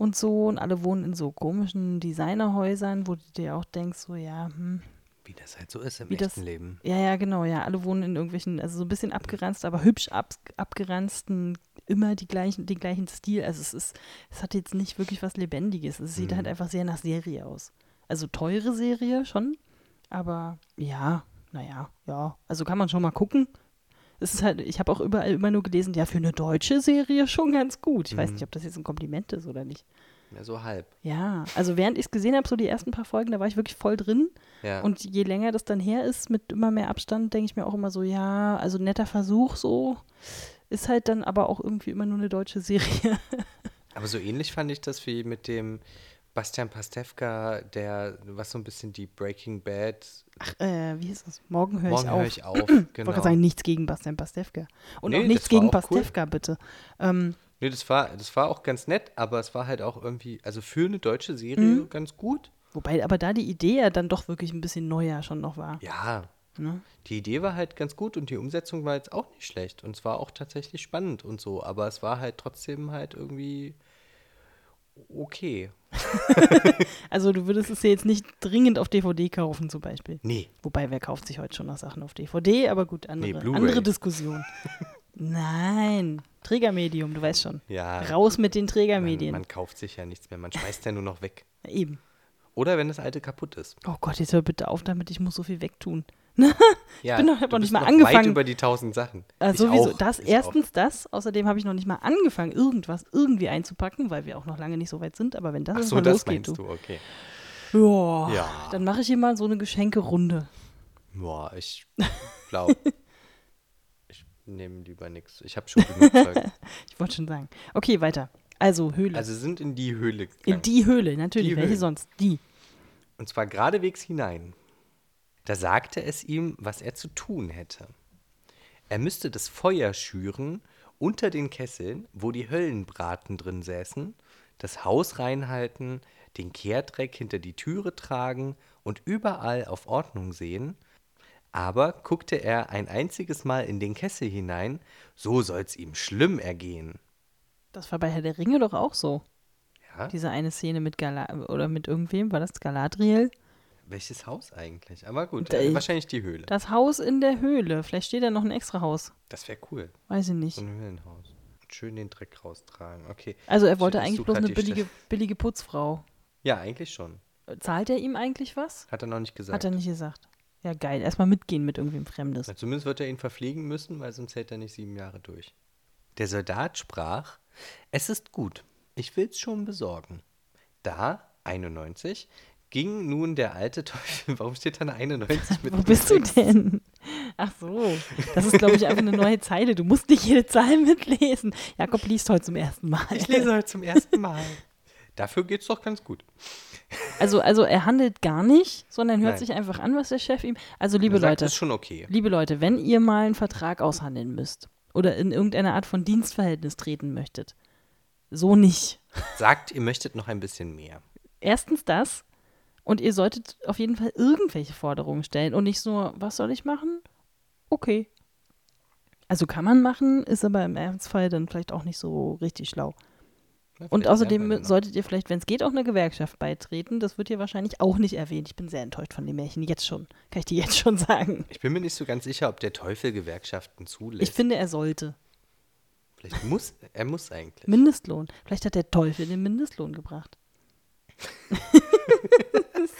und so und alle wohnen in so komischen Designerhäusern, wo du dir auch denkst, so, ja, hm, Wie das halt so ist im Wie das- echten Leben. ja, ja, genau, ja. Alle wohnen in irgendwelchen, also so ein bisschen abgeranzt, aber hübsch ab, abgeranzten, immer die gleichen, den gleichen Stil. Also es ist, es hat jetzt nicht wirklich was Lebendiges. Es sieht Mhm. halt einfach sehr nach Serie aus. Also teure Serie schon, aber ja, naja, ja. Also kann man schon mal gucken. Es ist halt, ich habe auch überall immer nur gelesen, ja, für eine deutsche Serie schon ganz gut. Ich weiß Mhm. nicht, ob das jetzt ein Kompliment ist oder nicht. Ja, so halb. Ja, also während ich es gesehen habe, so die ersten paar Folgen, da war ich wirklich voll drin. Ja. Und je länger das dann her ist, mit immer mehr Abstand, denke ich mir auch immer so, ja, also netter Versuch so. Ist halt dann aber auch irgendwie immer nur eine deutsche Serie. Aber so ähnlich fand ich das wie mit dem Bastian Pastewka, der, was so ein bisschen die Breaking Bad. Ach, äh, wie hieß das? Morgen höre Morgen ich auf. höre ich auf. Ich wollte genau. gerade sagen, nichts gegen Bastian Pastewka. Und Nee, auch nichts gegen auch cool. Pastewka, bitte. Ähm, Nee, das war, das war auch ganz nett, aber es war halt auch irgendwie, also für eine deutsche Serie Mhm. ganz gut. wobei aber da die Idee ja dann doch wirklich ein bisschen neuer schon noch war. Ja, Ne? die Idee war halt ganz gut und die Umsetzung war jetzt auch nicht schlecht. Und es war auch tatsächlich spannend und so, aber es war halt trotzdem halt irgendwie okay. Also du würdest es ja jetzt nicht dringend auf DVD kaufen zum Beispiel. Nee, Wobei, wer kauft sich heute schon noch Sachen auf DVD? Aber gut, andere, Blu-ray. andere Diskussion. Nein, Trägermedium, du weißt schon. ja. Raus mit den Man, Trägermedien. man kauft sich ja nichts mehr, man schmeißt ja nur noch weg. Eben. Oder wenn das alte kaputt ist. Oh Gott, jetzt hör bitte auf damit, ich muss so viel wegtun. Ja, bin doch- hab du noch nicht bist mal noch angefangen. Weit über die tausend Sachen. Äh, Ich sowieso, auch, das ich erstens das. Außerdem habe ich noch nicht mal angefangen, irgendwas irgendwie einzupacken, weil wir auch noch lange nicht so weit sind. Aber wenn das Ach so, mal das losgeht, meinst du. du, okay. Ja, Ja. dann mache ich hier mal so eine Geschenkerunde. Boah, ich glaube, ich nehme lieber nichts. Ich habe schon genug Zeug. Ich wollte schon sagen. Okay, weiter. Also Höhle. Also sind in die Höhle In gegangen. die Höhle, natürlich. Die Welche Höhle. sonst? Die. Und zwar geradewegs hinein. Da sagte es ihm, was er zu tun hätte. Er müsste das Feuer schüren unter den Kesseln, wo die Höllenbraten drin säßen, das Haus reinhalten, den Kehrdreck hinter die Türe tragen und überall auf Ordnung sehen. Aber guckte er ein einziges Mal in den Kessel hinein, so soll's ihm schlimm ergehen. Das war bei Herr der Ringe doch auch so. Ja? Diese eine Szene mit Gala oder mit irgendwem, war das Galadriel? Welches Haus eigentlich? Aber gut, äh, wahrscheinlich die Höhle. Das Haus in der Höhle. Vielleicht steht da noch ein extra Haus. Das wäre cool. Weiß ich nicht. So ein Höhlenhaus. Schön den Dreck raustragen. Okay. Also er wollte Ich eigentlich bloß eine billige, billige Putzfrau. Ja, eigentlich schon. Zahlt er ihm eigentlich was? Hat er noch nicht gesagt. Hat er nicht gesagt. Ja, geil. Erstmal mitgehen mit irgendwem Fremdes. Na, zumindest wird er ihn verpflegen müssen, weil sonst hält er nicht sieben Jahre durch. Der Soldat sprach: Es ist gut, ich will's schon besorgen. Da, 91, ging nun der alte Teufel. Warum steht da eine 91 mit Wo bist du sechs? denn? Ach so, das ist, glaube ich, einfach eine neue Zeile. Du musst nicht jede Zahl mitlesen. Jakob liest heute zum ersten Mal. Ich lese heute zum ersten Mal. Dafür geht's doch ganz gut. Also, also er handelt gar nicht, sondern hört Nein. sich einfach an, was der Chef ihm. Also, liebe sagt, Leute, ist schon okay. liebe Leute, wenn ihr mal einen Vertrag aushandeln müsst oder in irgendeine Art von Dienstverhältnis treten möchtet, so nicht. Sagt, ihr möchtet noch ein bisschen mehr. Erstens das und ihr solltet auf jeden Fall irgendwelche Forderungen stellen und nicht so, was soll ich machen? Okay. Also kann man machen, ist aber im Ernstfall dann vielleicht auch nicht so richtig schlau. Und außerdem noch. solltet ihr vielleicht, wenn es geht, auch eine Gewerkschaft beitreten. Das wird hier wahrscheinlich auch nicht erwähnt. Ich bin sehr enttäuscht von dem Märchen, jetzt schon. Kann ich dir jetzt schon sagen. Ich bin mir nicht so ganz sicher, ob der Teufel Gewerkschaften zulässt. Ich finde, er sollte. Vielleicht muss, er muss eigentlich. Mindestlohn. Vielleicht hat der Teufel den Mindestlohn gebracht.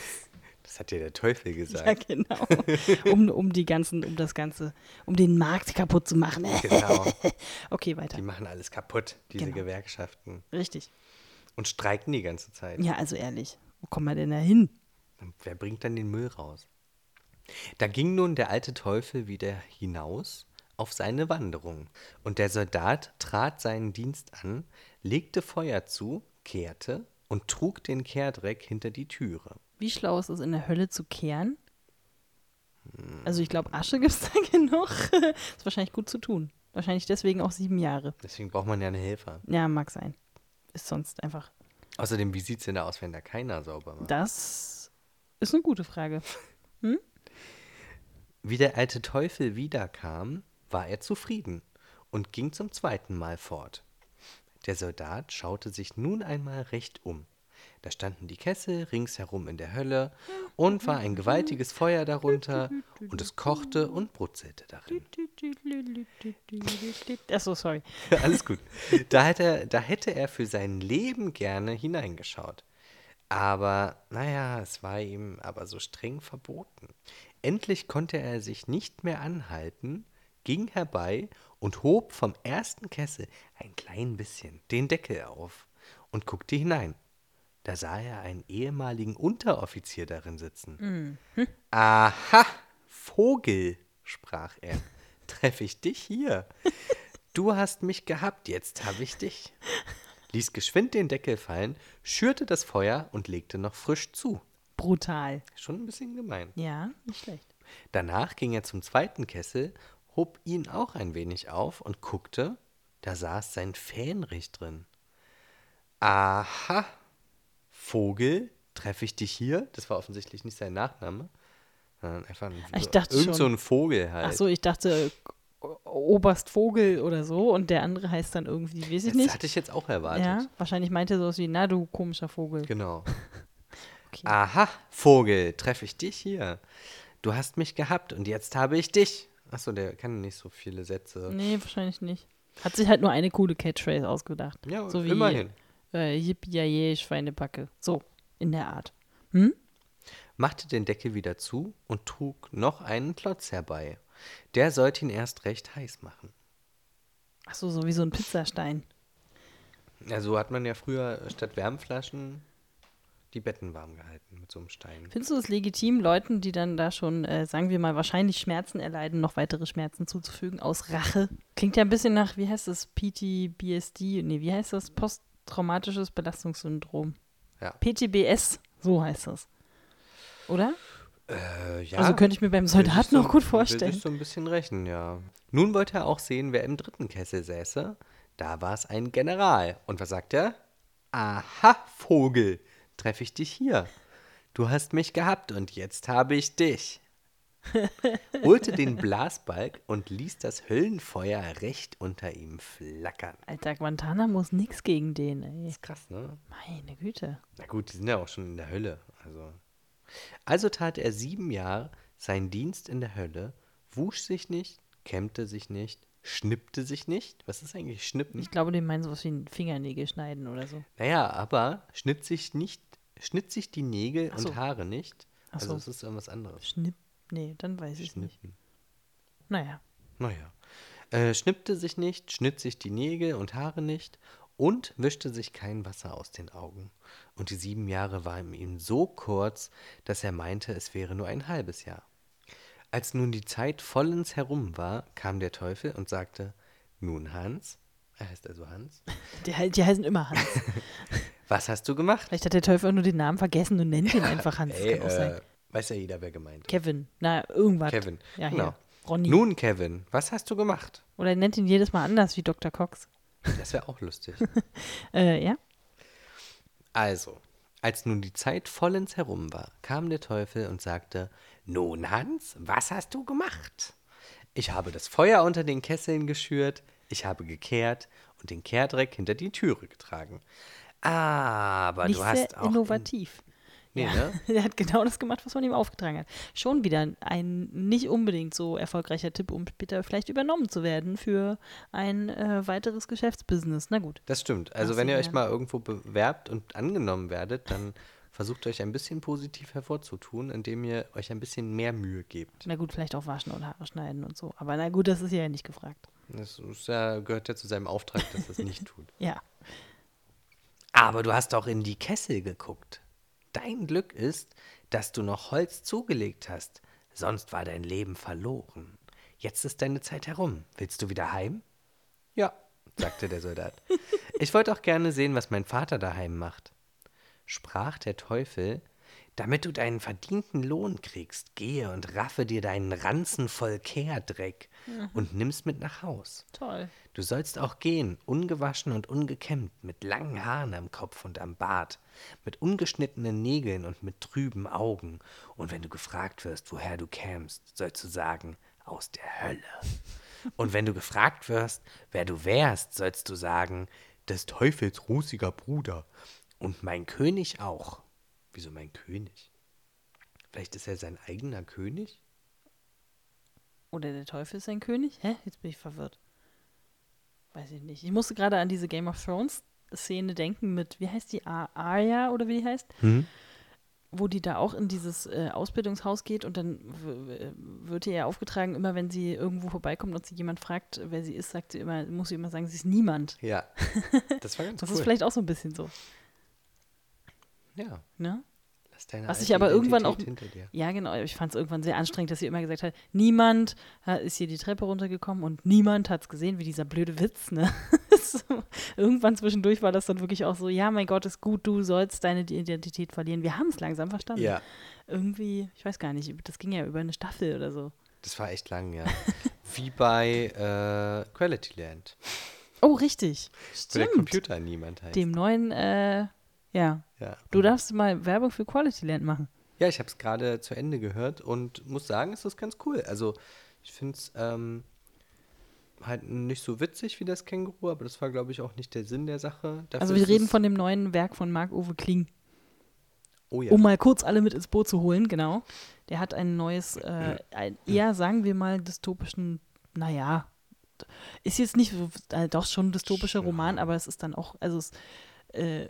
Das hat dir der Teufel gesagt. Ja, genau. Um, um die ganzen, um das Ganze, um den Markt kaputt zu machen. Genau. Okay, weiter. Die machen alles kaputt, diese Genau. Gewerkschaften. Richtig. Und streiken die ganze Zeit. Ja, also ehrlich. Wo kommen wir denn da hin? Und Wer bringt dann den Müll raus? Da ging nun der alte Teufel wieder hinaus auf seine Wanderung. Und der Soldat trat seinen Dienst an, legte Feuer zu, kehrte und trug den Kehrdreck hinter die Türe. Wie schlau ist es, in der Hölle zu kehren? Also ich glaube, Asche gibt es da genug. ist wahrscheinlich gut zu tun. Wahrscheinlich deswegen auch sieben Jahre. Deswegen braucht man ja einen Helfer. Ja, mag sein. Ist sonst einfach. Außerdem, wie sieht es denn da aus, wenn da keiner sauber macht? Das ist eine gute Frage. Wie der alte Teufel wiederkam, war er zufrieden und ging zum zweiten Mal fort. Der Soldat schaute sich nun einmal recht um. Da standen die Kessel ringsherum in der Hölle und war ein gewaltiges Feuer darunter und es kochte und brutzelte darin. Achso, sorry. Alles gut. Da hätte, er, da hätte er für sein Leben gerne hineingeschaut. Aber, naja, es war ihm aber so streng verboten. Endlich konnte er sich nicht mehr anhalten, ging herbei und hob vom ersten Kessel ein klein bisschen den Deckel auf und guckte hinein. Da sah er einen ehemaligen Unteroffizier darin sitzen. Aha, Vogel, sprach er, treff ich dich hier. Du hast mich gehabt, jetzt hab ich dich. Ließ geschwind den Deckel fallen, schürte das Feuer und legte noch frisch zu. Brutal. Schon ein bisschen gemein. Ja, nicht schlecht. Danach ging er zum zweiten Kessel, hob ihn auch ein wenig auf und guckte, da saß sein Fähnrich drin. Aha, Vogel, treffe ich dich hier? Das war offensichtlich nicht sein Nachname. Sondern einfach ein, Ich dachte irgend schon. so ein Vogel halt. Ach so, ich dachte O- Oberst Vogel oder so und der andere heißt dann irgendwie, weiß ich das nicht. hatte ich jetzt auch erwartet. Ja, wahrscheinlich meinte er sowas wie, na du komischer Vogel. Genau. Okay. Aha, Vogel, treffe ich dich hier? Du hast mich gehabt und jetzt habe ich dich. Achso, der kann nicht so viele Sätze. Nee, wahrscheinlich nicht. Hat sich halt nur eine coole Catchphrase ausgedacht. Ja, so wie, immerhin. Äh, Yippie, je, Schweinebacke. So, in der Art. machte den Deckel wieder zu und trug noch einen Klotz herbei. Der sollte ihn erst recht heiß machen. Ach so, so wie so ein Pizzastein. Ja, so hat man ja früher statt Wärmflaschen die Betten warm gehalten mit so einem Stein. Findest du es legitim, Leuten, die dann da schon, äh, sagen wir mal, wahrscheinlich Schmerzen erleiden, noch weitere Schmerzen zuzufügen aus Rache? Klingt ja ein bisschen nach, wie heißt das, PTBSD? Nee, wie heißt das? Posttraumatisches Belastungssyndrom. Ja. PTBS, so heißt das. Oder? Äh, ja. Also könnte ich mir beim Will Soldat sich so- noch gut vorstellen. sich so ein bisschen rächen, ja. Nun wollte er auch sehen, wer im dritten Kessel säße. Da war es ein General. Und was sagt er? Aha, Vogel, treffe ich dich hier. Du hast mich gehabt und jetzt habe ich dich. holte den Blasbalg und ließ das Höllenfeuer recht unter ihm flackern. Alter, Guantanamus nix gegen den, ey. ist krass, ne? Meine Güte. Na gut, die sind ja auch schon in der Hölle. Also, also tat er sieben Jahre seinen Dienst in der Hölle, wusch sich nicht, kämmte sich nicht, schnippte sich nicht. Was ist eigentlich Schnippen? Ich glaube, die meinen sowas wie ein Fingernägel schneiden oder so. Naja, aber schnitt sich nicht, schnitt sich die Nägel so. und Haare nicht. Ach Also so. es ist irgendwas anderes. Schnipp. Nee, dann weiß ich nicht. Naja. Naja. Äh, schnippte sich nicht, schnitt sich die Nägel und Haare nicht und wischte sich kein Wasser aus den Augen. Und die sieben Jahre waren ihm so kurz, dass er meinte, es wäre nur ein halbes Jahr. Als nun die Zeit vollends herum war, kam der Teufel und sagte, nun Hans, er heißt also Hans, Die, die heißen immer Hans. was hast du gemacht? Vielleicht hat der Teufel nur den Namen vergessen und nennt ihn einfach Hans. Ey, kann auch sein. äh, weiß ja jeder, wer gemeint ist. Kevin. Na, irgendwas. Kevin. Ja, genau. hier. Ronny. Nun, Kevin, was hast du gemacht? Oder er nennt ihn jedes Mal anders wie Dr. Cox. Das wäre auch lustig. Äh, ja? Also, als nun die Zeit vollends herum war, kam der Teufel und sagte, Nun, Hans, was hast du gemacht? Ich habe das Feuer unter den Kesseln geschürt, ich habe gekehrt und den Kehrdreck hinter die Türe getragen. Aber Nicht du hast sehr auch... innovativ. Nee, ja. ne? Er hat genau das gemacht, was man ihm aufgetragen hat. Schon wieder ein nicht unbedingt so erfolgreicher Tipp, um später vielleicht übernommen zu werden für ein äh, weiteres Geschäftsbusiness. Na gut. Das stimmt. Also wenn ihr euch mal irgendwo bewerbt und angenommen werdet, dann versucht euch ein bisschen positiv hervorzutun, indem ihr euch ein bisschen mehr Mühe gebt. Na gut, vielleicht auch waschen und Haare schneiden und so. Aber na gut, das ist ja nicht gefragt. Das ja, gehört ja zu seinem Auftrag, dass er es nicht tut. Ja. Aber du hast auch in die Kessel geguckt. Dein Glück ist, dass du noch Holz zugelegt hast, sonst war dein Leben verloren. Jetzt ist deine Zeit herum. Willst du wieder heim? Ja, sagte der Soldat. Ich wollte auch gerne sehen, was mein Vater daheim macht. Sprach der Teufel, damit du deinen verdienten Lohn kriegst, gehe und raffe dir deinen Ranzen voll Kehrdreck und nimm's mit nach Haus. Toll. Du sollst auch gehen, ungewaschen und ungekämmt, mit langen Haaren am Kopf und am Bart, mit ungeschnittenen Nägeln und mit trüben Augen. Und wenn du gefragt wirst, woher du kämst, sollst du sagen, aus der Hölle. Und wenn du gefragt wirst, wer du wärst, sollst du sagen, des Teufels rußiger Bruder. Und mein König auch. Wieso mein König? Vielleicht ist er sein eigener König? Oder der Teufel ist ein König? Hä? Jetzt bin ich verwirrt. Weiß ich nicht. Ich musste gerade an diese Game of Thrones Szene denken mit, wie heißt die, Ar- Arya oder wie die heißt? Wo die da auch in dieses äh, Ausbildungshaus geht und dann wird ihr ja aufgetragen, immer wenn sie irgendwo vorbeikommt und sie jemand fragt, wer sie ist, sagt sie immer, muss sie immer sagen, sie ist niemand. Ja. Das war ganz Das cool. ist vielleicht auch so ein bisschen so. Ja. Ne? Lass deine Was ich aber irgendwann auch. Identität hinter dir. Ja, genau. Ich fand es irgendwann sehr anstrengend, dass sie immer gesagt hat, niemand ha- ist hier die Treppe runtergekommen und niemand hat es gesehen, wie dieser blöde Witz, ne? So, irgendwann zwischendurch war das dann wirklich auch so, ja, mein Gott, ist gut, du sollst deine Identität verlieren. Wir haben es langsam verstanden. Ja, Irgendwie, ich weiß gar nicht, das ging ja über eine Staffel oder so. das war echt lang, ja. Wie bei äh, Quality Land, Oh, richtig. wo der Stimmt. Computer niemand heißt. Dem neuen, äh, ja. ja. Du darfst mal Werbung für Quality Land machen. ja, ich habe es gerade zu Ende gehört und muss sagen, es ist ganz cool. Also ich finde es ähm, halt nicht so witzig wie das Känguru, aber das war, glaube ich, auch nicht der Sinn der Sache. Dafür Also wir reden von dem neuen Werk von Marc-Uwe Kling. Oh ja. Um mal kurz alle mit ins Boot zu holen, genau. Der hat ein neues, äh, ein, eher sagen wir mal dystopischen, naja, ist jetzt nicht, äh, doch schon ein dystopischer. Roman, aber es ist dann auch, also es äh,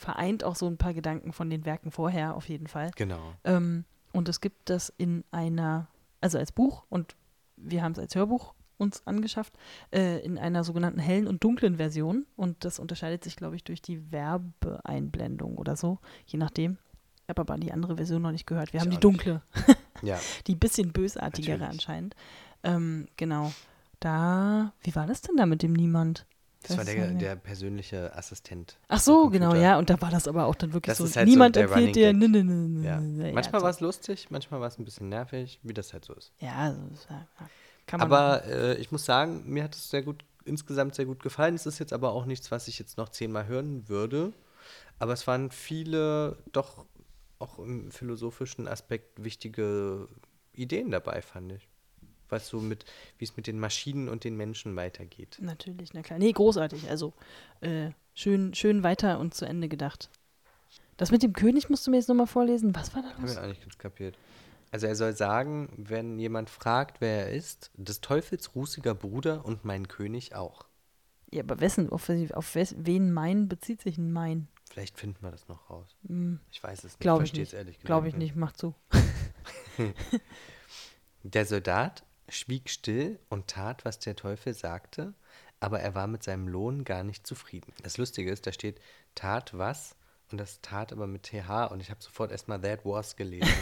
vereint auch so ein paar Gedanken von den Werken vorher auf jeden Fall. Genau. Ähm, und es gibt das in einer, also als Buch und wir haben es als Hörbuch uns angeschafft, äh, in einer sogenannten hellen und dunklen Version. Und das unterscheidet sich, glaube ich, durch die Werbeeinblendung oder so, je nachdem. Ich habe aber die andere Version noch nicht gehört. Wir Ich haben die dunkle, Ja. die bisschen bösartigere Natürlich. anscheinend. Ähm, genau. Da, wie war das denn da mit dem Niemand? Das war Weiß der, der persönliche Assistent. Ach so, genau, ja. Und da war das aber auch dann wirklich Das so, halt so niemand der empfiehlt dir. Running Ne, ne, ne, ne, Ja. Manchmal so. war es lustig, manchmal war es ein bisschen nervig, wie das halt so ist. Ja, also, ja, kann man Aber äh, ich muss sagen, mir hat es sehr gut, insgesamt sehr gut gefallen. Es ist jetzt aber auch nichts, was ich jetzt noch zehnmal hören würde. Aber es waren viele doch auch im philosophischen Aspekt wichtige Ideen dabei, fand ich. Was so mit, wie es mit den Maschinen und den Menschen weitergeht. Natürlich, na klar. Nee, großartig. Also äh, schön, schön weiter und zu Ende gedacht. Das mit dem König musst du mir jetzt nochmal vorlesen. Was war da los? wir auch nicht ganz kapiert. Also er soll sagen, wenn jemand fragt, wer er ist, des Teufels rußiger Bruder und mein König auch. Ja, aber wessen, auf, auf wes, wen mein bezieht sich ein mein? Vielleicht finden wir das noch raus. Hm, Ich weiß es nicht. Glaube ich verstehe es nicht. ehrlich gesagt Glaube ich nicht, mach zu. Der Soldat schwieg still und tat, was der Teufel sagte, aber er war mit seinem Lohn gar nicht zufrieden. Das Lustige ist, da steht tat was und das tat aber mit TH und ich habe sofort erstmal that was gelesen.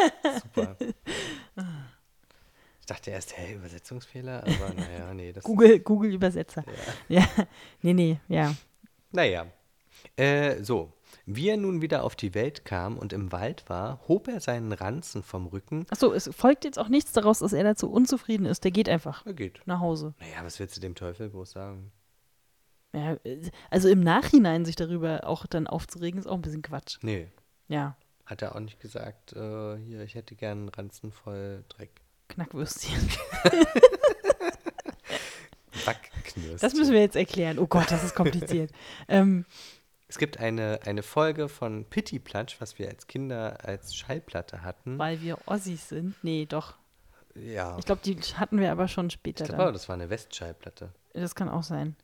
Super. Ich dachte erst, hä, Übersetzungsfehler, aber naja, nee, das Google, Google Übersetzer. Ja. nee, nee, ja. Naja, äh, so. Wie er nun wieder auf die Welt kam und im Wald war, hob er seinen Ranzen vom Rücken. Achso, es folgt jetzt auch nichts daraus, dass er dazu unzufrieden ist. Der geht einfach Er geht. nach Hause. Naja, was willst du dem Teufel bloß sagen? Ja, also im Nachhinein sich darüber auch dann aufzuregen, ist auch ein bisschen Quatsch. Nee, Ja, hat er auch nicht gesagt, äh, hier, ich hätte gern einen Ranzen voll Dreck. Knackwürstchen. Backknirschen. Das müssen wir jetzt erklären. Oh Gott, das ist kompliziert. ähm, Es gibt eine, eine Folge von Pitti Platsch, was wir als Kinder als Schallplatte hatten. weil wir Ossis sind. Nee, doch. ja, Ich glaube, die hatten wir aber schon ich später glaube, dann. das war eine Westschallplatte. Das kann auch sein.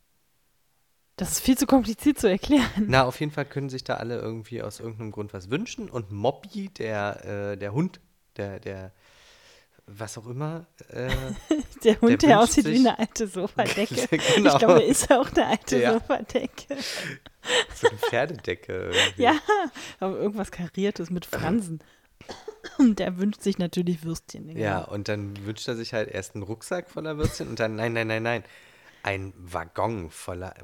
Das ist viel zu kompliziert zu erklären. Na, auf jeden Fall können sich da alle irgendwie aus irgendeinem Grund was wünschen. Und Moppy, der, äh, der Hund, der, der, was auch immer, äh, Der Hund, Der der, aussieht wie sich- eine alte Sofadecke. Genau. Ich glaube, er ist auch eine alte Der. Sofadecke. so eine Pferdedecke. Irgendwie. Ja, aber irgendwas Kariertes mit Fransen. Und der wünscht sich natürlich Würstchen. genau. Ja, und dann wünscht er sich halt erst einen Rucksack voller Würstchen und dann, nein, nein, nein, nein, ein Waggon voller,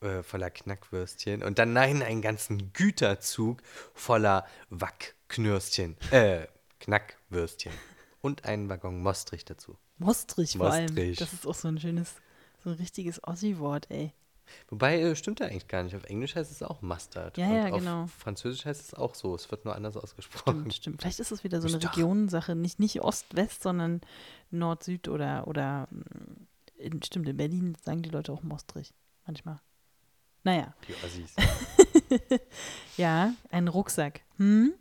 äh, voller Knackwürstchen und dann, nein, einen ganzen Güterzug voller Wackknürstchen, äh, Knackwürstchen und einen Waggon Mostrich dazu. Mostrich vor allem. Mostrich. Das ist auch so ein schönes, so ein richtiges Ossi-Wort, ey. Wobei, äh, stimmt ja eigentlich gar nicht. Auf Englisch heißt es auch Mustard. Ja, ja, auf genau. Französisch heißt es auch so. Es wird nur anders ausgesprochen. Stimmt, stimmt. Vielleicht ist es wieder so eine. Regionensache. Nicht, nicht Ost-West, sondern Nord-Süd oder, oder mm, in, stimmt, in Berlin sagen die Leute auch Mostrich. Manchmal. Naja, Die Ossis. ja, ein Rucksack. Hm?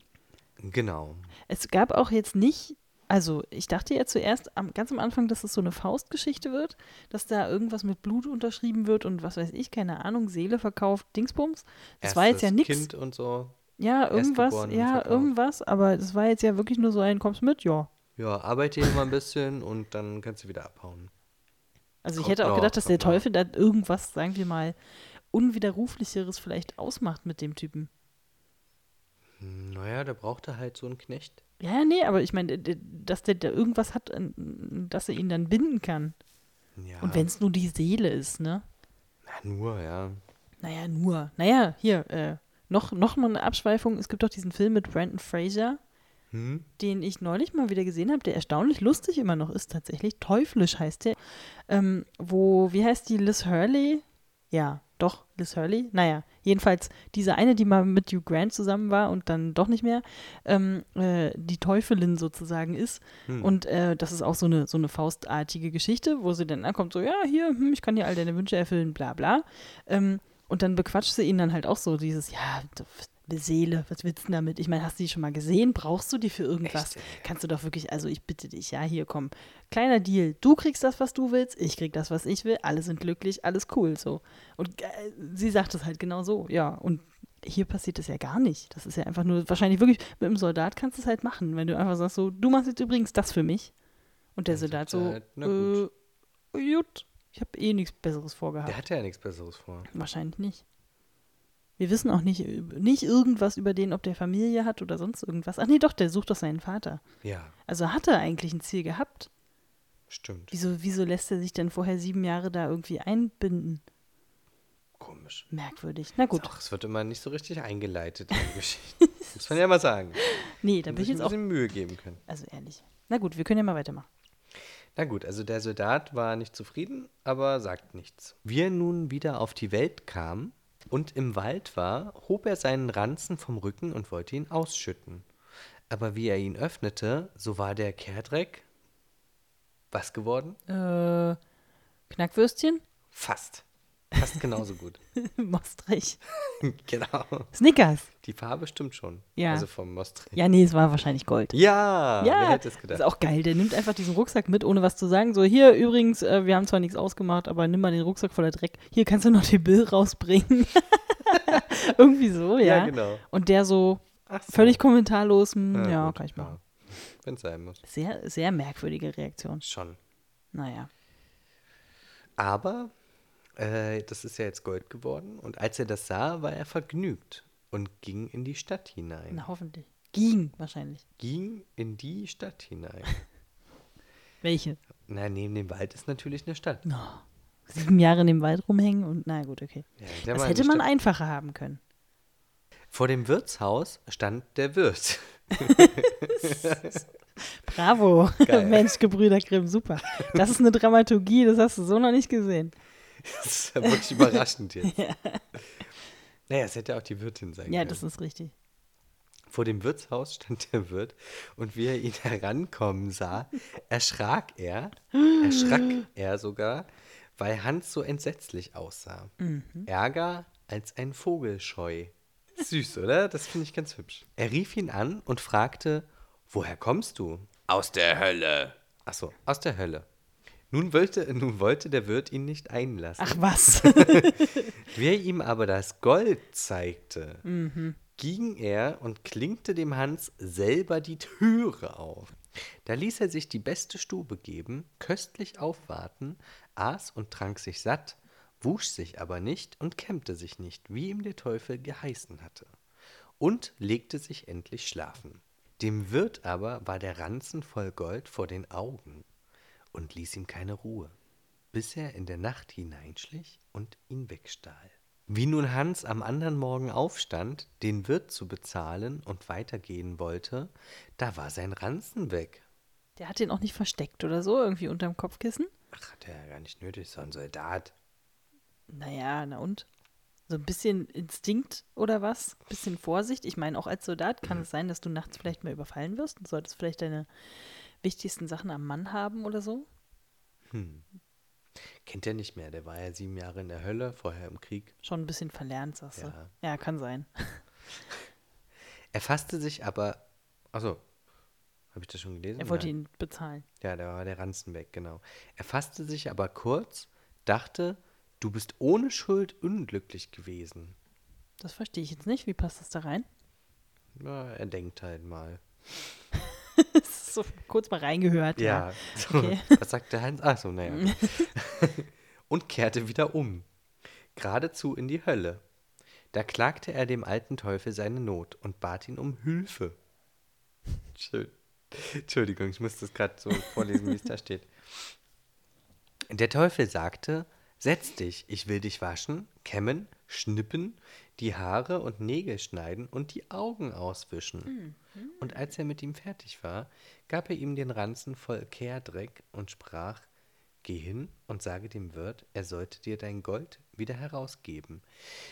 genau. Es gab auch jetzt nicht, also ich dachte ja zuerst am, ganz am Anfang, dass es so eine Faustgeschichte wird, dass da irgendwas mit Blut unterschrieben wird und was weiß ich, keine Ahnung, Seele verkauft, Dingsbums. Das war jetzt ja Erstes nichts. Kind und so. Ja, irgendwas, ja, verkauft. irgendwas, aber das war jetzt ja wirklich nur so ein, kommst mit, ja. Ja, arbeite hier mal ein bisschen und dann kannst du wieder abhauen. Also ich Kommt hätte auch noch, gedacht, dass der noch. Teufel da irgendwas, sagen wir mal, Unwiderruflicheres vielleicht ausmacht mit dem Typen. Naja, der brauchte halt so einen Knecht. Ja, nee, aber ich meine, dass der da irgendwas hat, dass er ihn dann binden kann. Ja. Und wenn es nur die Seele ist, ne? Na, nur, ja. Naja, nur. Naja, hier, äh, noch, noch mal eine Abschweifung. Es gibt doch diesen Film mit Brandon Fraser, Hm? den ich neulich mal wieder gesehen habe, der erstaunlich lustig immer noch ist, tatsächlich. Teuflisch heißt der. Ähm, wo, wie heißt die, Liz Hurley? Ja, doch, Liz Hurley. Naja, jedenfalls diese eine, die mal mit Hugh Grant zusammen war und dann doch nicht mehr, ähm, äh, die Teufelin sozusagen ist. Hm. Und äh, das ist auch so eine, so eine faustartige Geschichte, wo sie dann ankommt, so, ja, hier, hm, ich kann dir all deine Wünsche erfüllen, bla bla. Ähm, und dann bequatscht sie ihn dann halt auch so, dieses, ja, du- Seele, was willst du damit? Ich meine, hast du die schon mal gesehen? Brauchst du die für irgendwas? Echt? Kannst du doch wirklich, also ich bitte dich, ja, hier komm. Kleiner Deal, du kriegst das, was du willst, ich krieg das, was ich will, alle sind glücklich, alles cool, so. Und äh, sie sagt es halt genau so, ja. Und hier passiert das ja gar nicht. Das ist ja einfach nur, wahrscheinlich wirklich, mit einem Soldat kannst du es halt machen, wenn du einfach sagst so, du machst jetzt übrigens das für mich. Und der Dann Soldat so, halt, na gut. äh, gut, ich habe eh nichts Besseres vorgehabt. Der hatte ja nichts Besseres vor. Wahrscheinlich nicht. Wir wissen auch nicht, nicht irgendwas über den, ob der Familie hat oder sonst irgendwas. Ach nee, doch, der sucht doch seinen Vater. Ja, Also hat er eigentlich ein Ziel gehabt. stimmt. Wieso, wieso lässt er sich denn vorher sieben Jahre da irgendwie einbinden? Komisch. Merkwürdig. Na gut. Ach, es wird immer nicht so richtig eingeleitet in die Geschichte. Muss man ja mal sagen. Nee, da bin ich jetzt ein auch. bisschen Mühe geben können. Also ehrlich. Na gut, wir können ja mal weitermachen. Na gut, also der Soldat war nicht zufrieden, aber sagt nichts. Wie er nun wieder auf die Welt kam, und im Wald war, hob er seinen Ranzen vom Rücken und wollte ihn ausschütten. Aber wie er ihn öffnete, so war der Kehrdreck was geworden? Äh, Knackwürstchen? Fast. Fast genauso gut. Mostrich. genau. Snickers. Die Farbe stimmt schon. Ja. Also vom Mostrich. Ja, nee, es war wahrscheinlich Gold. Ja, wer Ja, hätte es das gedacht? ist auch geil. Der nimmt einfach diesen Rucksack mit, ohne was zu sagen. So, hier übrigens, äh, wir haben zwar nichts ausgemacht, aber nimm mal den Rucksack voller Dreck. Hier kannst du noch den Bill rausbringen. Irgendwie so, ja. Ja, genau. Und der so so. völlig kommentarlos, hm, Na ja, gut, kann ich machen. Wenn es sein muss. Sehr, sehr merkwürdige Reaktion. Schon. Naja. Aber äh, das ist ja jetzt Gold geworden. Und als er das sah, war er vergnügt und ging in die Stadt hinein. Na, hoffentlich. Ging wahrscheinlich. Ging in die Stadt hinein. Welche? Na, neben dem Wald ist natürlich eine Stadt. Oh, sieben Jahre in dem Wald rumhängen und na gut, okay. Ja, Das hätte man Stadt. einfacher haben können. Vor dem Wirtshaus stand der Wirt. Bravo. Mensch, Gebrüder Grimm, super. Das ist eine Dramaturgie, das hast du so noch nicht gesehen. Das ist ja wirklich überraschend jetzt. Naja, es hätte auch die Wirtin sein Ja, können. das ist richtig. Vor dem Wirtshaus stand der Wirt und wie er ihn herankommen sah, erschrak er, erschrak er sogar, weil Hans so entsetzlich aussah. Ärger als ein Vogelscheu. Süß, oder? Das finde ich ganz hübsch. Er rief ihn an und fragte, woher kommst du? Aus der Hölle. Ach so, aus der Hölle. Nun wollte, nun wollte der Wirt ihn nicht einlassen. Ach was. Wer ihm aber das Gold zeigte, ging er und klinkte dem Hans selber die Türe auf. Da ließ er sich die beste Stube geben, köstlich aufwarten, aß und trank sich satt, wusch sich aber nicht und kämmte sich nicht, wie ihm der Teufel geheißen hatte, und legte sich endlich schlafen. Dem Wirt aber war der Ranzen voll Gold vor den Augen und ließ ihm keine Ruhe bis er in der Nacht hineinschlich und ihn wegstahl. Wie nun Hans am anderen Morgen aufstand, den Wirt zu bezahlen und weitergehen wollte, da war sein Ranzen weg. Der hat den auch nicht versteckt oder so, irgendwie unterm Kopfkissen. Ach, hat er ja gar nicht nötig, so ein Soldat. Naja, na und? So ein bisschen Instinkt oder was? Bisschen Vorsicht. Ich meine, auch als Soldat kann es sein, dass du nachts vielleicht mal überfallen wirst und solltest vielleicht deine wichtigsten Sachen am Mann haben oder so. Kennt er nicht mehr, der war ja sieben Jahre in der Hölle, vorher im Krieg. Schon ein bisschen verlernt, sagst du. Ja. Ja, kann sein. Er fasste sich aber, achso, habe ich das schon gelesen? Er wollte Nein. ihn bezahlen. Ja, da war der Ranzen weg, genau. Er fasste sich aber kurz, dachte, du bist ohne Schuld unglücklich gewesen. Das verstehe ich jetzt nicht. Wie passt das da rein? Ja, er denkt halt mal. So kurz mal reingehört. Ja. So, Okay. Was sagt der Hans? Ach so, naja. Und kehrte wieder um. Geradezu in die Hölle. Da klagte er dem alten Teufel seine Not und bat ihn um Hilfe. Schön. Entschuldigung, ich muss das gerade so vorlesen, wie es da steht. Der Teufel sagte, setz dich, ich will dich waschen, kämmen, schnippen, die Haare und Nägel schneiden und die Augen auswischen. Und als er mit ihm fertig war, gab er ihm den Ranzen voll Kehrdreck und sprach, Geh hin und sage dem Wirt, er sollte dir dein Gold wieder herausgeben.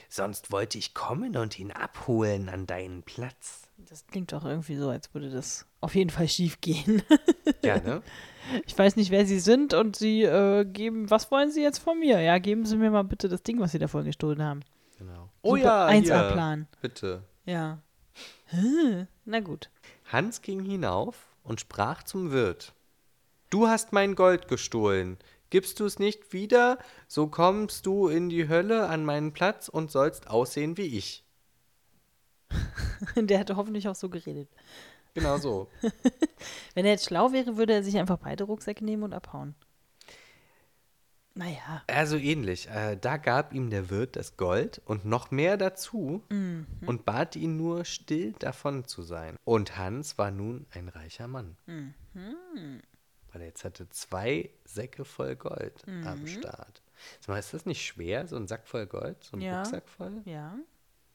Sonst wollte ich kommen und ihn abholen an deinen Platz. Das klingt doch irgendwie so, als würde das auf jeden Fall schief gehen. Ja, ne? Ich weiß nicht, wer Sie sind und Sie äh, geben, was wollen Sie jetzt von mir? Ja, geben Sie mir mal bitte das Ding, was Sie da vorhin gestohlen haben. Genau. Super, hier. 1A-Plan. Bitte. Ja. Na gut. Hans ging hinauf und sprach zum Wirt. Du hast mein Gold gestohlen. Gibst du es nicht wieder, so kommst du in die Hölle an meinen Platz und sollst aussehen wie ich. Der hätte hoffentlich auch so geredet. Genau so. Wenn er jetzt schlau wäre, würde er sich einfach beide Rucksäcke nehmen und abhauen. Naja. Also ähnlich. Äh, da gab ihm der Wirt das Gold und noch mehr dazu und bat ihn nur, still davon zu sein. Und Hans war nun ein reicher Mann. Weil er jetzt hatte zwei Säcke voll Gold am Start. Sag mal, ist das nicht schwer, so ein Sack voll Gold? So ein Ja. Rucksack voll? Ja,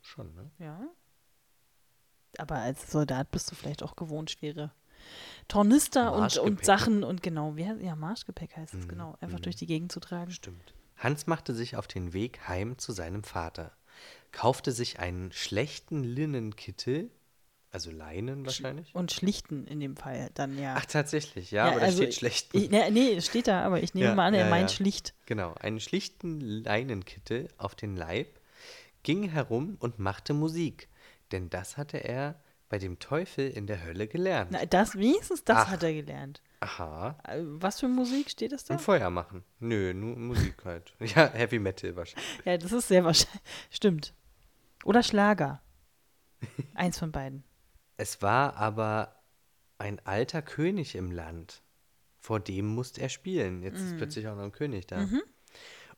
Schon, ne? ja. Aber als Soldat bist du vielleicht auch gewohnt, schwere Tornister und, und. Sachen und genau, wie ja, Marschgepäck heißt es, genau, einfach durch die Gegend zu tragen. Stimmt. Hans machte sich auf den Weg heim zu seinem Vater. kaufte sich einen schlechten Linnenkittel, also Leinen wahrscheinlich. Und schlichten in dem Fall dann ja. Ach, tatsächlich, ja, Ja, aber da also steht ich- schlechten. Ich, ne, nee, steht da, aber ich nehme Ja, mal an, er ja, meint schlicht. Genau, einen schlichten Leinenkittel auf den Leib, ging herum und machte Musik, denn das hatte er bei dem Teufel in der Hölle gelernt. Na, das, wenigstens das Ach. hat er gelernt. Aha. Äh, Was für Musik steht das da? Und Feuer machen. Nö, nur Musik halt. Ja, Heavy Metal wahrscheinlich. Ja, das ist sehr wahrscheinlich. Stimmt. Oder Schlager. Eins von beiden. Es war aber ein alter König im Land. Vor dem musste er spielen. Jetzt ist plötzlich auch noch ein König da.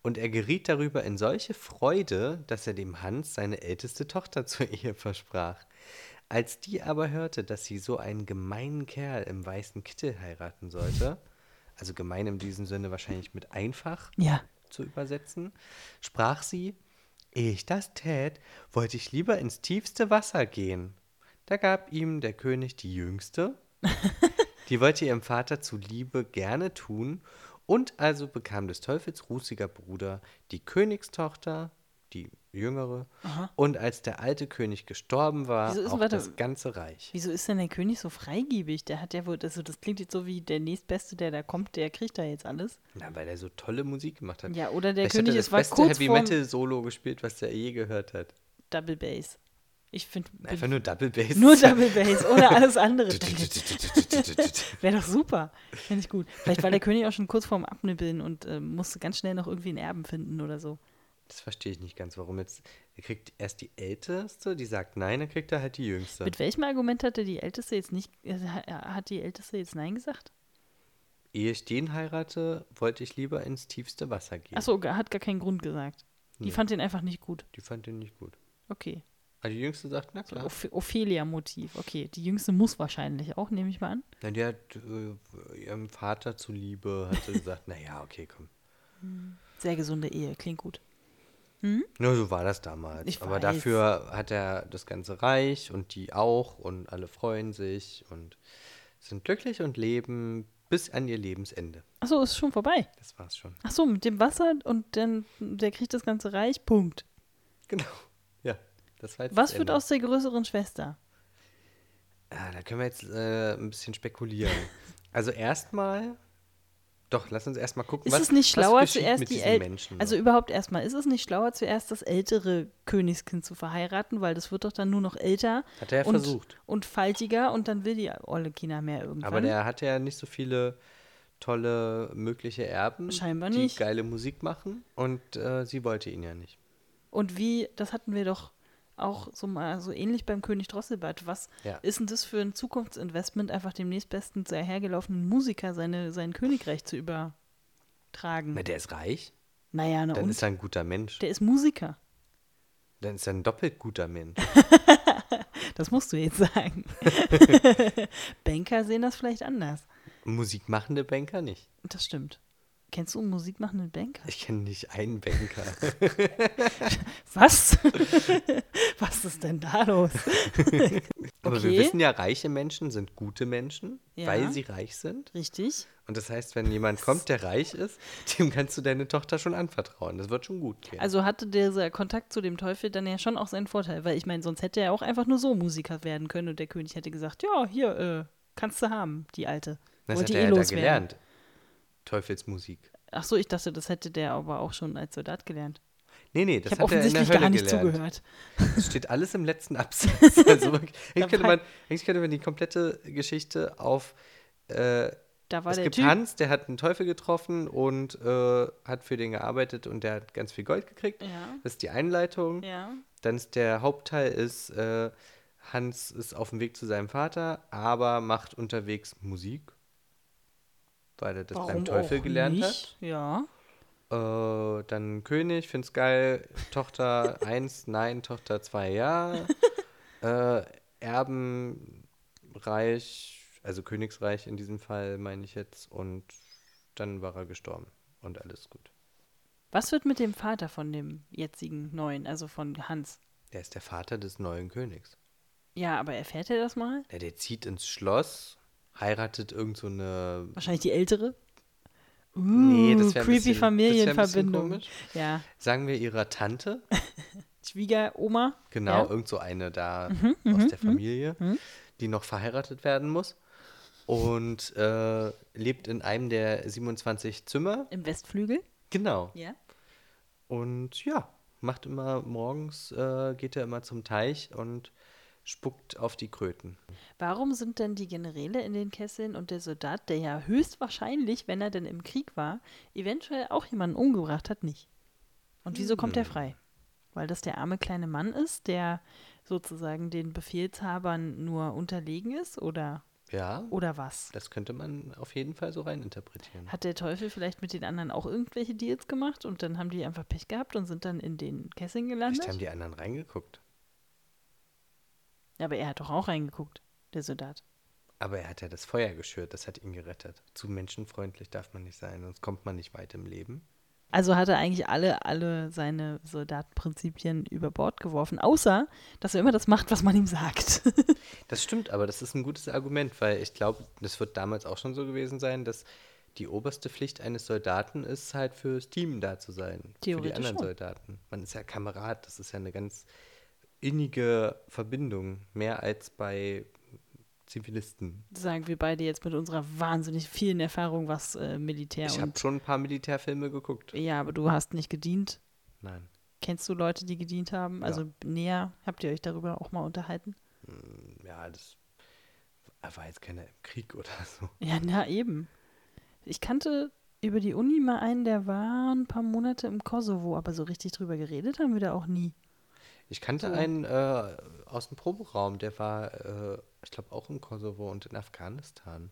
Und er geriet darüber in solche Freude, dass er dem Hans seine älteste Tochter zur Ehe versprach. Als die aber hörte, dass sie so einen gemeinen Kerl im weißen Kittel heiraten sollte, also gemein in diesem Sinne wahrscheinlich mit einfach, Ja. zu übersetzen, sprach sie, ehe ich das tät, wollte ich lieber ins tiefste Wasser gehen. Da gab ihm der König die jüngste, die wollte ihrem Vater zuliebe gerne tun, und also bekam des Teufels rußiger Bruder die Königstochter, die jüngere, und als der alte König gestorben war, auch warte. das ganze Reich. Wieso ist denn der König so freigebig? Der hat ja wohl, also das klingt jetzt so wie der nächstbeste, der da kommt, der kriegt da jetzt alles. Na, weil er so tolle Musik gemacht hat. Ja, oder der Vielleicht hat König ist das war beste kurz Heavy vorm Metal Solo gespielt, was er je gehört hat. Double Bass. Ich finde Einfach nur Double Bass. nur Double Bass, ohne alles andere. Wäre doch super. Finde ich gut. Vielleicht war der König auch schon kurz vorm Abnippeln und äh, musste ganz schnell noch irgendwie einen Erben finden oder so. Das verstehe ich nicht ganz, warum jetzt. Er kriegt erst die Älteste, die sagt nein, dann kriegt er halt die Jüngste. Mit welchem Argument hatte die Älteste jetzt nicht, äh, ha- hat die Älteste jetzt Nein gesagt? Ehe ich den heirate, wollte ich lieber ins tiefste Wasser gehen. Achso, hat gar keinen Grund gesagt. Die Nee. fand ihn einfach nicht gut. Die fand ihn nicht gut. Okay. Aber die Jüngste sagt, na klar. Oph Ophelia-Motiv. Okay, die Jüngste muss wahrscheinlich auch, nehme ich mal an. Na, die hat äh, ihrem Vater zuliebe, hat sie gesagt, naja, okay, komm. Sehr gesunde Ehe, klingt gut. Nur so war das damals. Ich Aber weiß. dafür hat er das ganze Reich und die auch und alle freuen sich und sind glücklich und leben bis an ihr Lebensende. Achso, ist schon vorbei. Das war's schon. Achso, mit dem Wasser und dann der kriegt das ganze Reich. Punkt. Genau. Das war jetzt Was wird aus der größeren Schwester? Ah, da können wir jetzt äh, ein bisschen spekulieren. Also erstmal, doch, lass uns erstmal gucken, Ist was, es nicht schlauer zuerst mit die diesen El Menschen. Also überhaupt erstmal, ist es nicht schlauer zuerst das ältere Königskind zu verheiraten, weil das wird doch dann nur noch älter Hat er ja und, versucht. und faltiger und dann will die olle China mehr irgendwann. Aber der hatte ja nicht so viele tolle mögliche Erben, Scheinbar die nicht. geile Musik machen und äh, sie wollte ihn ja nicht. Und wie, das hatten wir doch auch so mal so ähnlich beim König Drosselbart. Was Ja. ist denn das für ein Zukunftsinvestment, einfach dem nächstbesten dahergelaufenen Musiker seine, sein Königreich zu übertragen? Na, der ist reich, naja, na dann und? ist er ein guter Mensch. der ist Musiker. Dann ist er ein doppelt guter Mensch. Das musst du jetzt sagen. Banker sehen das vielleicht anders. Musikmachende Banker nicht. Das stimmt. Kennst du einen musikmachenden Banker? Ich kenne nicht einen Banker. Was? Was ist denn da los? Aber Okay. wir wissen ja, reiche Menschen sind gute Menschen, Ja. weil sie reich sind. Richtig. Und das heißt, wenn jemand kommt, der reich ist, dem kannst du deine Tochter schon anvertrauen. Das wird schon gut gehen. Also hatte dieser Kontakt zu dem Teufel dann ja schon auch seinen Vorteil, weil ich meine, sonst hätte er auch einfach nur so Musiker werden können und der König hätte gesagt, ja, hier, äh, kannst du haben, die alte. das hat er eh ja da loswerden. gelernt. Teufelsmusik. Ach so, ich dachte, das hätte der aber auch schon als Soldat gelernt. Nee, nee, das habe hat er in der Hölle gar nicht gelernt. zugehört. Das steht alles im letzten Absatz. Also eigentlich, könnte man, eigentlich könnte man die komplette Geschichte auf äh, Da war es der gibt Typ. Hans, der hat einen Teufel getroffen und äh, hat für den gearbeitet und der hat ganz viel Gold gekriegt. Ja. Das ist die Einleitung. Ja. Dann ist der Hauptteil ist, äh, Hans ist auf dem Weg zu seinem Vater, aber macht unterwegs Musik, weil er das beim Warum Teufel auch gelernt nicht? Ja. hat. Äh, dann König, find's geil. Tochter 1, nein, Tochter 2, ja. äh, Erbenreich, also Königsreich in diesem Fall, meine ich jetzt. Und dann war er gestorben und alles gut. Was wird mit dem Vater von dem jetzigen Neuen, also von Hans? Der ist der Vater des neuen Königs. Ja, aber erfährt er das mal? Ja, der zieht ins Schloss, heiratet irgend so eine. Wahrscheinlich die ältere? Uh, Nee, das wär ein creepy bisschen- das wär Familienverbindung. Ja, Sagen wir ihrer Tante. Schwiegeroma. Genau, Ja. Mhm, irgend so eine da aus der Familie, die noch verheiratet werden muss. Und äh, lebt in einem der 27 Zimmer. Im Westflügel. Genau. Ja. Und ja, macht immer morgens, äh, geht er immer zum Teich und spuckt auf die Kröten. Warum sind denn die Generäle in den Kesseln und der Soldat, der ja höchstwahrscheinlich, wenn er denn im Krieg war, eventuell auch jemanden umgebracht hat, nicht? Und wieso kommt er frei? Weil das der arme kleine Mann ist, der sozusagen den Befehlshabern nur unterlegen ist oder, Ja, oder was? das könnte man auf jeden Fall so reininterpretieren. Hat der Teufel vielleicht mit den anderen auch irgendwelche Deals gemacht und dann haben die einfach Pech gehabt und sind dann in den Kesseln gelandet? Vielleicht haben die anderen reingeguckt. Aber er hat doch auch reingeguckt, der Soldat. Aber er hat ja das Feuer geschürt, das hat ihn gerettet. Zu menschenfreundlich darf man nicht sein, sonst kommt man nicht weit im Leben. Also hat er eigentlich alle, alle seine Soldatenprinzipien über Bord geworfen, außer, dass er immer das macht, was man ihm sagt. Das stimmt, aber das ist ein gutes Argument, weil ich glaube, das wird damals auch schon so gewesen sein, dass die oberste Pflicht eines Soldaten ist, halt fürs Team da zu sein. für die anderen schon. Soldaten. Man ist ja Kamerad, das ist ja eine ganz innige Verbindung, mehr als bei Zivilisten. Sagen wir beide jetzt mit unserer wahnsinnig vielen Erfahrung, was äh, Militär Ich habe schon ein paar Militärfilme geguckt. Ja, aber du hast nicht gedient. Nein. Kennst du Leute, die gedient haben? Also näher, habt ihr euch darüber auch mal unterhalten? Ja, das war jetzt keiner im Krieg oder so. Ja, na eben. Ich kannte über die Uni mal einen, der war ein paar Monate im Kosovo, aber so richtig drüber geredet haben wir da auch nie. Ich kannte So. einen äh, aus dem Proberaum, der war, äh, ich glaube, auch im Kosovo und in Afghanistan.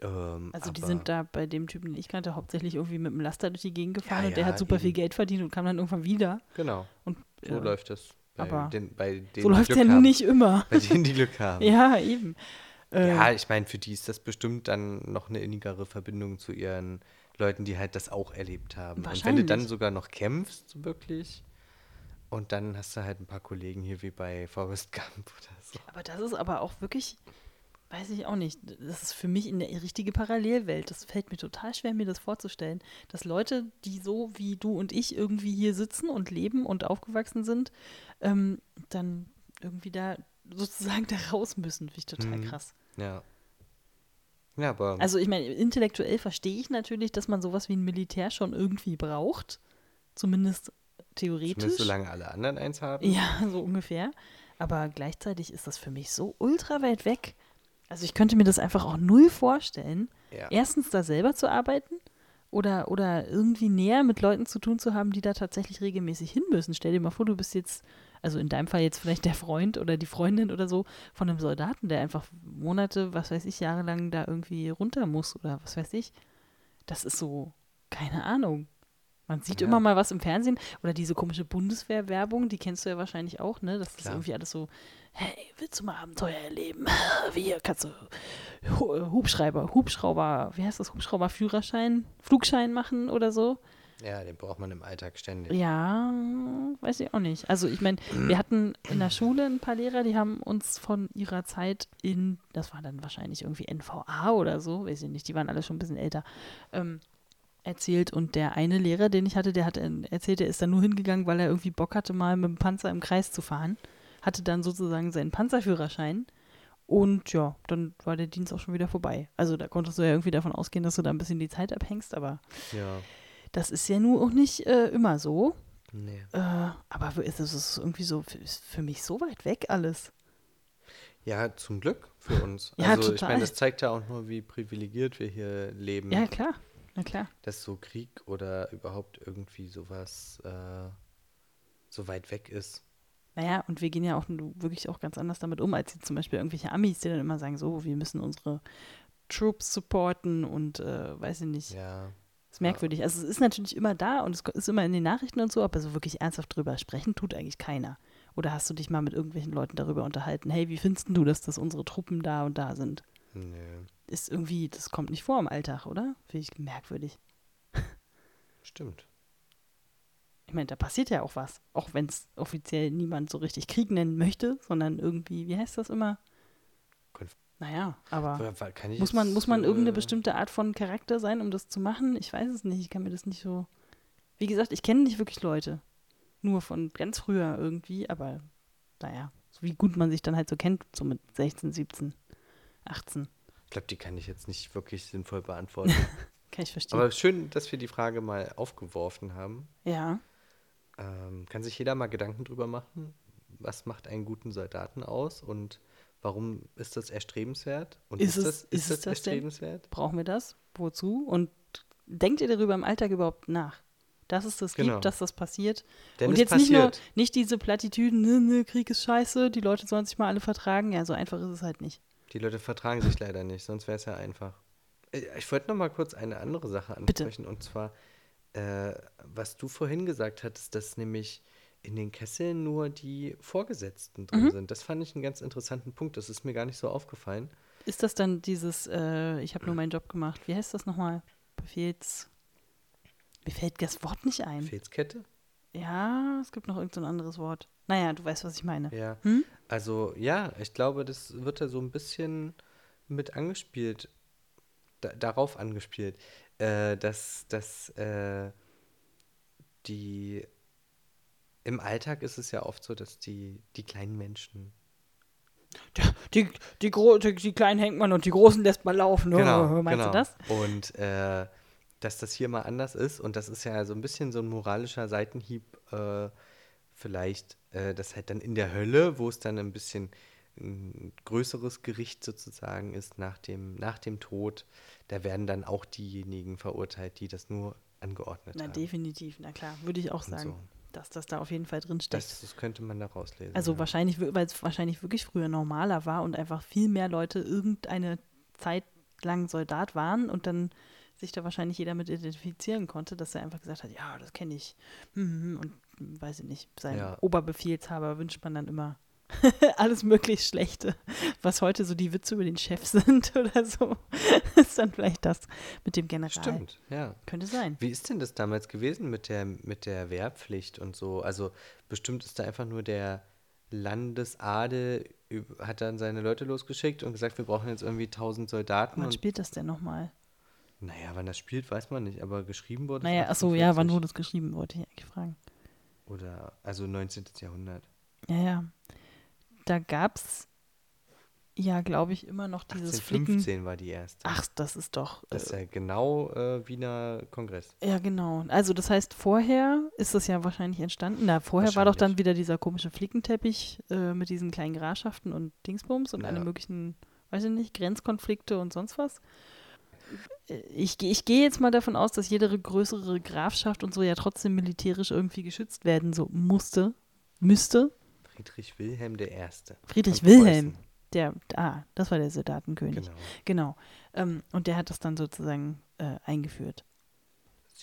Ähm, Also die sind da bei dem Typen, den ich kannte, hauptsächlich irgendwie mit dem Laster durch die Gegend gefahren Ja, und der ja, hat super viel eben. Geld verdient und kam dann irgendwann wieder. Genau, Und so äh, läuft das. Bei aber den, bei denen, so läuft Glück ja haben. nicht immer. Bei denen, die Glück haben. Ja, eben. Äh, Ja, ich meine, für die ist das bestimmt dann noch eine innigere Verbindung zu ihren Leuten, die halt das auch erlebt haben. Und wenn du dann sogar noch kämpfst, wirklich, und dann hast du halt ein paar Kollegen hier wie bei Forrest Gump oder so. Aber das ist aber auch wirklich, weiß ich auch nicht, das ist für mich eine richtige Parallelwelt. Das fällt mir total schwer, mir das vorzustellen, dass Leute, die so wie du und ich irgendwie hier sitzen und leben und aufgewachsen sind, ähm, dann irgendwie da sozusagen da raus müssen. Finde ich total Mhm. krass. Ja. Ja, aber Also ich meine, intellektuell verstehe ich natürlich, dass man sowas wie ein Militär schon irgendwie braucht. Zumindest theoretisch. zumindest solange alle anderen eins haben. Ja, so ungefähr. Aber gleichzeitig ist das für mich so ultra weit weg. Also ich könnte mir das einfach auch null vorstellen. Ja. Erstens da selber zu arbeiten oder, oder irgendwie näher mit Leuten zu tun zu haben, die da tatsächlich regelmäßig hin müssen. Stell dir mal vor, du bist jetzt, also in deinem Fall jetzt vielleicht der Freund oder die Freundin oder so von einem Soldaten, der einfach Monate, was weiß ich, jahrelang da irgendwie runter muss oder was weiß ich. Das ist so, keine Ahnung. Man sieht Ja. immer mal was im Fernsehen oder diese komische Bundeswehr-Werbung, die kennst du ja wahrscheinlich auch, ne? Das ist Klar. irgendwie alles so, hey, willst du mal Abenteuer erleben? Wie hier kannst du Hu- Hubschrauber, Hubschrauber, wie heißt das, Hubschrauberführerschein, Flugschein machen oder so? Ja, den braucht man im Alltag ständig. Ja, weiß ich auch nicht. Also ich meine, wir hatten in der Schule ein paar Lehrer, die haben uns von ihrer Zeit in, das war dann wahrscheinlich irgendwie NVA oder so, weiß ich nicht, die waren alle schon ein bisschen älter, ähm, erzählt. Und der eine Lehrer, den ich hatte, der hat äh, erzählt, der ist dann nur hingegangen, weil er irgendwie Bock hatte, mal mit dem Panzer im Kreis zu fahren. Hatte dann sozusagen seinen Panzerführerschein. Und ja, dann war der Dienst auch schon wieder vorbei. Also da konntest du ja irgendwie davon ausgehen, dass du da ein bisschen die Zeit abhängst, aber Ja. das ist ja nur auch nicht äh, immer so. Nee. Äh, aber es ist irgendwie so für, mich so weit weg alles. Ja, zum Glück für uns. Ja, also ich total. meine, das zeigt ja auch nur, wie privilegiert wir hier leben. Ja, klar. Na klar. dass so Krieg oder überhaupt irgendwie sowas äh, so weit weg ist. Naja, und wir gehen ja auch wirklich auch ganz anders damit um, als zum Beispiel irgendwelche Amis, die dann immer sagen, so, wir müssen unsere Troops supporten und äh, weiß ich nicht. Ja. ist merkwürdig. Also es ist natürlich immer da und es ist immer in den Nachrichten und so, aber so wirklich ernsthaft drüber sprechen tut eigentlich keiner. Oder hast du dich mal mit irgendwelchen Leuten darüber unterhalten, hey, wie findest du das, dass unsere Truppen da und da sind? Nö. Ist irgendwie, das kommt nicht vor im Alltag, oder? Finde ich merkwürdig. Stimmt. Ich meine, da passiert ja auch was. Auch wenn es offiziell niemand so richtig Krieg nennen möchte, sondern irgendwie, wie heißt das immer? Konf- Naja, aber muss man, muss man irgendeine äh, bestimmte Art von Charakter sein, um das zu machen? Ich weiß es nicht. Ich kann mir das nicht so. Wie gesagt, ich kenne nicht wirklich Leute. nur von ganz früher irgendwie, aber naja, so wie gut man sich dann halt so kennt, so mit 16, 17, 18. Ich glaube, die kann ich jetzt nicht wirklich sinnvoll beantworten. Kann ich verstehen. Aber schön, dass wir die Frage mal aufgeworfen haben. ja, Ähm, kann sich jeder mal Gedanken drüber machen, was macht einen guten Soldaten aus und warum ist das erstrebenswert? Und Ist es- das, ist es das das denn? erstrebenswert? brauchen wir das? Wozu? Und denkt ihr darüber im Alltag überhaupt nach? Dass es das Genau. gibt, dass das passiert. Denn und jetzt nicht nur, passiert. nicht diese Plattitüden, ne, ne, Krieg ist scheiße, die Leute sollen sich mal alle vertragen. Ja, so einfach ist es halt nicht. Die Leute vertragen sich leider nicht, sonst wäre es ja einfach. Äh, Ich wollte noch mal kurz eine andere Sache Bitte. ansprechen und zwar, äh, was du vorhin gesagt hattest, dass nämlich in den Kesseln nur die Vorgesetzten drin Mhm. sind. Das fand ich einen ganz interessanten Punkt. Das ist mir gar nicht so aufgefallen. Ist das dann dieses, äh, ich habe nur meinen Job gemacht, wie heißt das nochmal? Befehls. Mir fällt das Wort nicht ein. Befehlskette? Ja, es gibt noch irgendein so anderes Wort. Naja, du weißt, was ich meine. Ja. Hm? Also ja, ich glaube, das wird da so ein bisschen mit angespielt, da, darauf angespielt, äh, dass, dass äh, die im Alltag ist es ja oft so, dass die, die kleinen Menschen Die, die, Gro die, die Kleinen hängt man und die Großen lässt man laufen. Genau, Meinst genau. du das? Und äh, dass das hier mal anders ist und das ist ja so ein bisschen so ein moralischer Seitenhieb, äh, vielleicht, äh, das halt dann in der Hölle, wo es dann ein bisschen ein größeres Gericht sozusagen ist nach dem, nach dem Tod, da werden dann auch diejenigen verurteilt, die das nur angeordnet Na, haben. definitiv, na klar, würde ich auch Und sagen, so. dass das da auf jeden Fall drin steckt. Das, das könnte man da rauslesen. Also ja. wahrscheinlich, weil es wahrscheinlich wirklich früher normaler war und einfach viel mehr Leute irgendeine Zeit lang Soldat waren und dann sich da wahrscheinlich jeder mit identifizieren konnte, dass er einfach gesagt hat, ja, das kenne ich. Hm, Und weiß ich nicht, seinem Ja. Oberbefehlshaber wünscht man dann immer alles möglichst Schlechte, was heute so die Witze über den Chef sind oder so, ist dann vielleicht das mit dem General. Stimmt, ja. Könnte sein. Wie ist denn das damals gewesen mit der, mit der Wehrpflicht und so? Also bestimmt ist da einfach nur der Landesadel, hat dann seine Leute losgeschickt und gesagt, wir brauchen jetzt irgendwie 1000 Soldaten. Wann spielt das denn nochmal? Naja, wann das spielt, weiß man nicht, aber geschrieben wurde es Naja, achso, ja, wann 48. wurde es geschrieben, wollte ich eigentlich fragen. Oder, also 19. Jahrhundert. Ja, ja. Da gab es ja, glaube ich, immer noch dieses Flicken. 1815 war die erste. Ach, das ist doch. Das ist äh, ja genau äh, Wiener Kongress. ja, genau. Also, das heißt, vorher ist das ja wahrscheinlich entstanden. Na, vorher war doch dann wieder dieser komische Flickenteppich äh, mit diesen kleinen Grafschaften und Dingsbums und alle Ja. möglichen, weiß ich nicht, Grenzkonflikte und sonst was. Ich, ich gehe jetzt mal davon aus, dass jede größere Grafschaft und so ja trotzdem militärisch irgendwie geschützt werden so musste, müsste. Friedrich Wilhelm I. Friedrich Wilhelm, der, ah, das war der Soldatenkönig. Genau. Genau. Ähm, und der hat das dann sozusagen äh, eingeführt.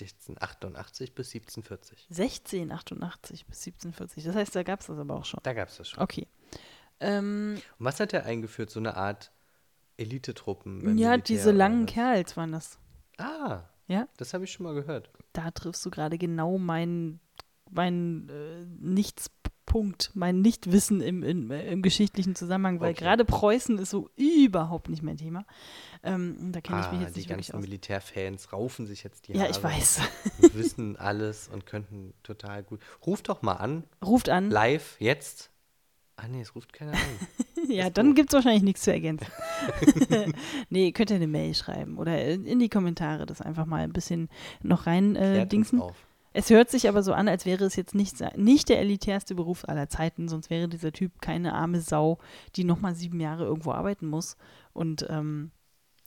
1688 bis 1740. 1688 bis 1740. Das heißt, da gab es das aber auch schon. Da gab es das schon. Okay. Ähm, Und was hat er eingeführt? So eine Art Elitetruppen? ja, Militär diese langen? Kerls waren das. Ah, Ja, das habe ich schon mal gehört. da triffst du gerade genau meinen mein, äh, Nichtspunkt, mein Nichtwissen im, im, äh, im geschichtlichen Zusammenhang, weil Okay. gerade Preußen ist so überhaupt nicht mein Thema. Ähm, da kenne ich mich ah, jetzt die nicht wirklich ganzen aus. Militärfans raufen sich jetzt die Ja, Haare. ich weiß. Wissen alles und könnten total gut. Ruft doch mal an, Ruft an. live, jetzt. Ah nee, es ruft keiner an. Ja, Ist dann gibt es wahrscheinlich nichts zu ergänzen. nee, könnt ihr eine Mail schreiben oder in die Kommentare das einfach mal ein bisschen noch rein äh, dingsen. Es hört sich aber so an, als wäre es jetzt nicht, nicht der elitärste Beruf aller Zeiten, sonst wäre dieser Typ keine arme Sau, die nochmal sieben Jahre irgendwo arbeiten muss und ähm,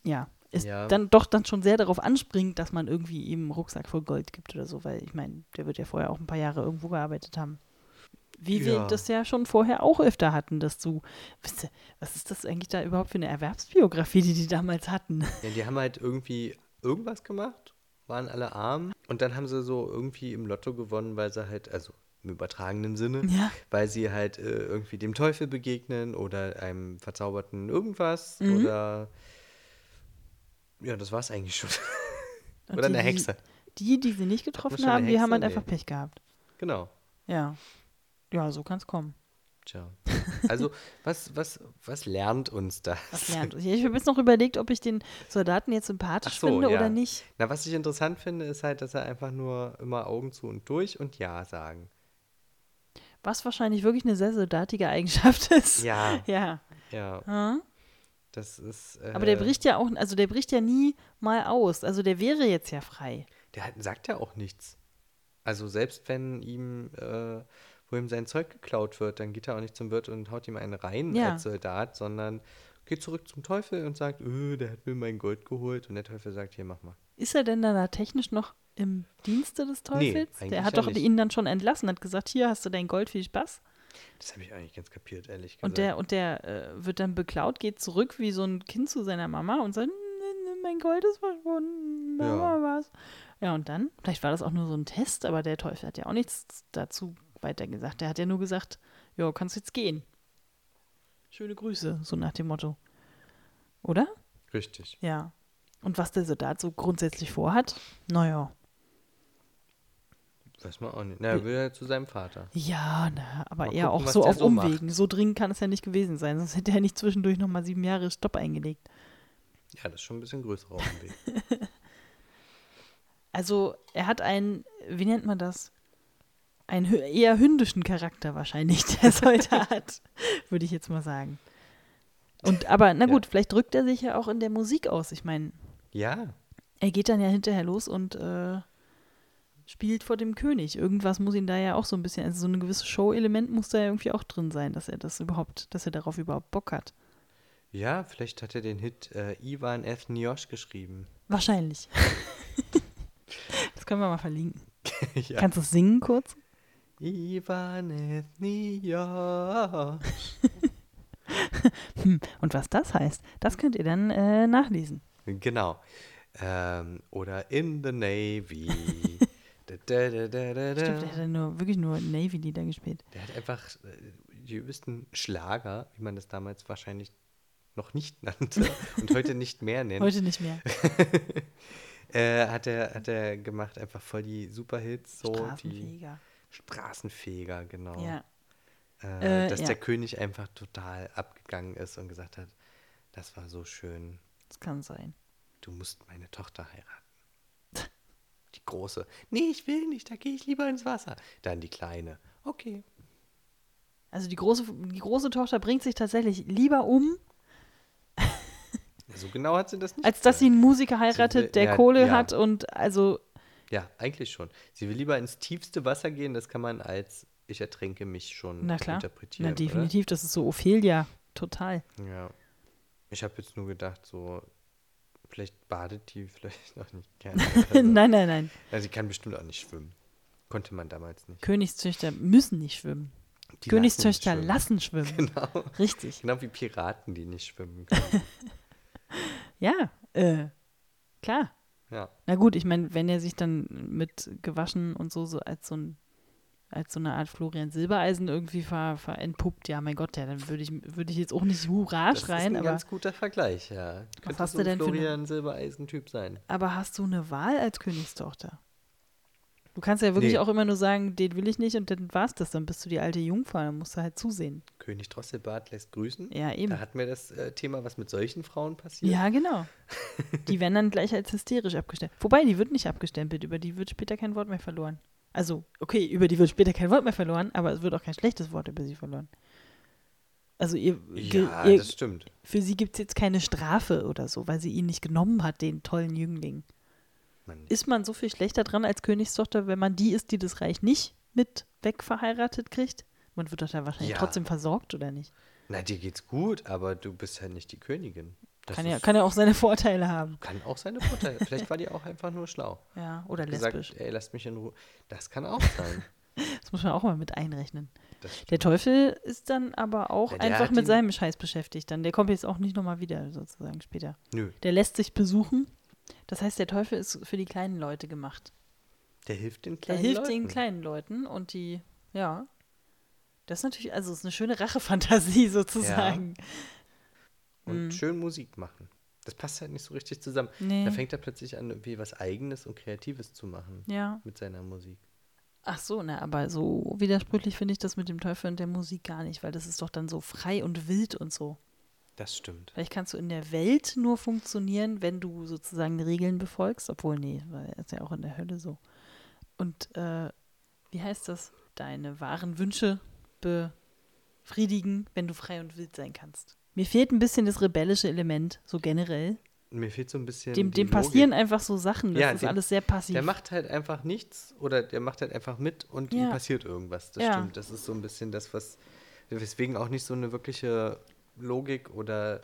ja, es Ja. dann doch dann schon sehr darauf anspringt, dass man irgendwie ihm einen Rucksack voll Gold gibt oder so, weil ich meine, der wird ja vorher auch ein paar Jahre irgendwo gearbeitet haben. Wie wir Ja. das ja schon vorher auch öfter hatten, dass du, wisst ihr, was ist das eigentlich da überhaupt für eine Erwerbsbiografie, die die damals hatten? Ja, die haben halt irgendwie irgendwas gemacht, waren alle arm und dann haben sie so irgendwie im Lotto gewonnen, weil sie halt, also im übertragenen Sinne, Ja. weil sie halt äh, irgendwie dem Teufel begegnen oder einem verzauberten irgendwas Mhm. oder ja, das war's eigentlich schon. Oder die, eine Hexe. Die, die sie nicht getroffen haben, die haben halt einfach Nee. Pech gehabt. Genau. Ja. Ja, so kann es kommen. Tja. Also, was, was, was lernt uns das? Was lernt. Ich ich habe jetzt noch überlegt, ob ich den Soldaten jetzt sympathisch so, finde ja. oder nicht. Na, was ich interessant finde, ist halt, dass er einfach nur immer Augen zu und durch und Ja sagen. Was wahrscheinlich wirklich eine sehr soldatige Eigenschaft ist. Ja, Ja. ja. Hm? Das ist. Äh, Aber der bricht ja auch, also der bricht ja nie mal aus. Also der wäre jetzt ja frei. Der hat, sagt ja auch nichts. Also selbst wenn ihm, äh, wo ihm sein Zeug geklaut wird, dann geht er auch nicht zum Wirt und haut ihm einen rein Ja. als Soldat, sondern geht zurück zum Teufel und sagt, öh, der hat mir mein Gold geholt. Und der Teufel sagt, hier, mach mal. Ist er denn dann da technisch noch im Dienste des Teufels? eigentlich der hat ja doch nicht. ihn dann schon entlassen, hat gesagt, hier hast du dein Gold, viel Spaß. Das habe ich eigentlich ganz kapiert, ehrlich gesagt. Und der, und der äh, wird dann beklaut, geht zurück wie so ein Kind zu seiner Mama und sagt, "N- n- mein Gold ist verschwunden, Mama was. Ja, und dann, vielleicht war das auch nur so ein Test, aber der Teufel hat ja auch nichts dazu weiter gesagt. Der hat ja nur gesagt, ja, kannst jetzt gehen. Schöne Grüße, so nach dem Motto. Oder? Richtig. Ja. Und was der Soldat so grundsätzlich vorhat? Naja. Weiß man auch nicht. Na, er will ja zu seinem Vater. Ja, na, aber Mal eher gucken, auch so auf so Umwegen. So dringend kann es ja nicht gewesen sein, sonst hätte er nicht zwischendurch nochmal sieben Jahre Stopp eingelegt. Ja, das ist schon ein bisschen größerer Umweg. Also er hat einen, wie nennt man das? Einen eher hündischen Charakter wahrscheinlich, der Soldat, würde ich jetzt mal sagen. Und aber, na Ja. gut, vielleicht drückt er sich ja auch in der Musik aus. Ich meine, ja, er geht dann ja hinterher los und äh, spielt vor dem König. Irgendwas muss ihn da ja auch so ein bisschen, also so ein gewisses Show-Element muss da ja irgendwie auch drin sein, dass er das überhaupt, dass er darauf überhaupt Bock hat. ja, vielleicht hat er den Hit äh, Ivan F. Niosh geschrieben. Wahrscheinlich. das können wir mal verlinken. ja. Kannst du es singen kurz? Ivan F. Niosh. Hm. Und was das heißt, das könnt ihr dann äh, nachlesen. Genau. Ähm, oder In the Navy. da, da, da. Stimmt, der hat nur, wirklich nur Navy-Lieder gespielt. Der hat einfach äh, die übelsten Schlager, wie man das damals wahrscheinlich noch nicht nannte und heute nicht mehr nennt, Heute nicht mehr. äh, hat, er, hat er gemacht, einfach voll die Superhits, so die Straßenfeger. Genau. Ja. Äh, Äh, dass ja. der König einfach total abgegangen ist und gesagt hat, das war so schön, Das kann sein. du musst meine Tochter heiraten. Die große. Nee, ich will nicht, da gehe ich lieber ins Wasser. Dann die kleine. Okay. Also die große, die große Tochter bringt sich tatsächlich lieber um, So genau hat sie das nicht als dass sie einen Musiker heiratet, will- der ja, Kohle ja. hat und also, Ja, eigentlich schon. Sie will lieber ins tiefste Wasser gehen, das kann man als ich ertränke mich schon na klar. interpretieren. Na, definitiv, das ist so Ophelia. Total. Oder? Ja. Ich habe jetzt nur gedacht, so, vielleicht badet die vielleicht noch nicht gerne. oder so. nein, nein, nein. Ja, sie kann bestimmt auch nicht schwimmen. Konnte man damals nicht. Königstöchter müssen nicht schwimmen. Die Königstöchter lassen schwimmen. lassen schwimmen. Genau. Richtig. Genau wie Piraten, die nicht schwimmen können. Ja, äh, klar. Ja. Na gut, ich meine, wenn er sich dann mit gewaschen und so, so als so ein als so eine Art Florian Silbereisen irgendwie ver, verentpuppt, ja, mein Gott, ja, dann würde ich, würde ich jetzt auch nicht Hurra Das schreien, ist ein aber, ganz guter Vergleich, ja. Könnte hast so du denn Florian Silbereisen-Typ sein. aber hast du eine Wahl als Königstochter? Du kannst ja wirklich Nee. auch immer nur sagen, den will ich nicht und dann war's das, dann bist du die alte Jungfer, dann musst du halt zusehen. König Drosselbart lässt grüßen. Ja, eben. Da hatten wir das äh, Thema, was mit solchen Frauen passiert. Ja, genau. Die werden dann gleich als hysterisch abgestempelt. Wobei, die wird nicht abgestempelt, über die wird später kein Wort mehr verloren. Also, okay, über die wird später kein Wort mehr verloren, aber es wird auch kein schlechtes Wort über sie verloren. Also ihr, Ja, ihr das stimmt. für sie gibt es jetzt keine Strafe oder so, weil sie ihn nicht genommen hat, den tollen Jüngling. Man, Ist man so viel schlechter dran als Königstochter, wenn man die ist, die das Reich nicht mit wegverheiratet kriegt? Man wird doch da wahrscheinlich Ja. trotzdem versorgt, oder nicht? na, dir geht's gut, aber du bist halt nicht die Königin. Das Kann ja, kann ja auch seine Vorteile haben. kann auch seine Vorteile. Vielleicht war die auch einfach nur schlau. Ja, oder Gesagt, lesbisch. ey, lasst mich in Ruhe. Das kann auch sein. Das muss man auch mal mit einrechnen. Der Teufel ist dann aber auch Ja, einfach hat mit seinem Scheiß beschäftigt. Dann der kommt jetzt auch nicht nochmal wieder, sozusagen später. Nö, Der lässt sich besuchen. Das heißt, der Teufel ist für die kleinen Leute gemacht. der hilft den Der kleinen hilft Leuten. den kleinen Leuten und die, ja. Das ist natürlich, also es ist eine schöne Rachefantasie sozusagen. Und Mhm. schön Musik machen. Das passt halt nicht so richtig zusammen. Nee. Da fängt er plötzlich an, irgendwie was Eigenes und Kreatives zu machen Ja. mit seiner Musik. Ach so, na, aber so widersprüchlich finde ich das mit dem Teufel und der Musik gar nicht, weil das ist doch dann so frei und wild und so. Das stimmt. Vielleicht kannst du in der Welt nur funktionieren, wenn du sozusagen Regeln befolgst, obwohl, nee, weil er ist ja auch in der Hölle so. Und äh, wie heißt das? Deine wahren Wünsche befriedigen, wenn du frei und wild sein kannst. Mir fehlt ein bisschen das rebellische Element, so generell. Mir fehlt so ein bisschen. Dem, dem passieren Logik. einfach so Sachen. Das Ja, ist dem- alles sehr passiv. Der macht halt einfach nichts oder der macht halt einfach mit und ihm Ja. passiert irgendwas. Das Ja. stimmt. Das ist so ein bisschen das, was. Weswegen auch nicht so eine wirkliche Logik oder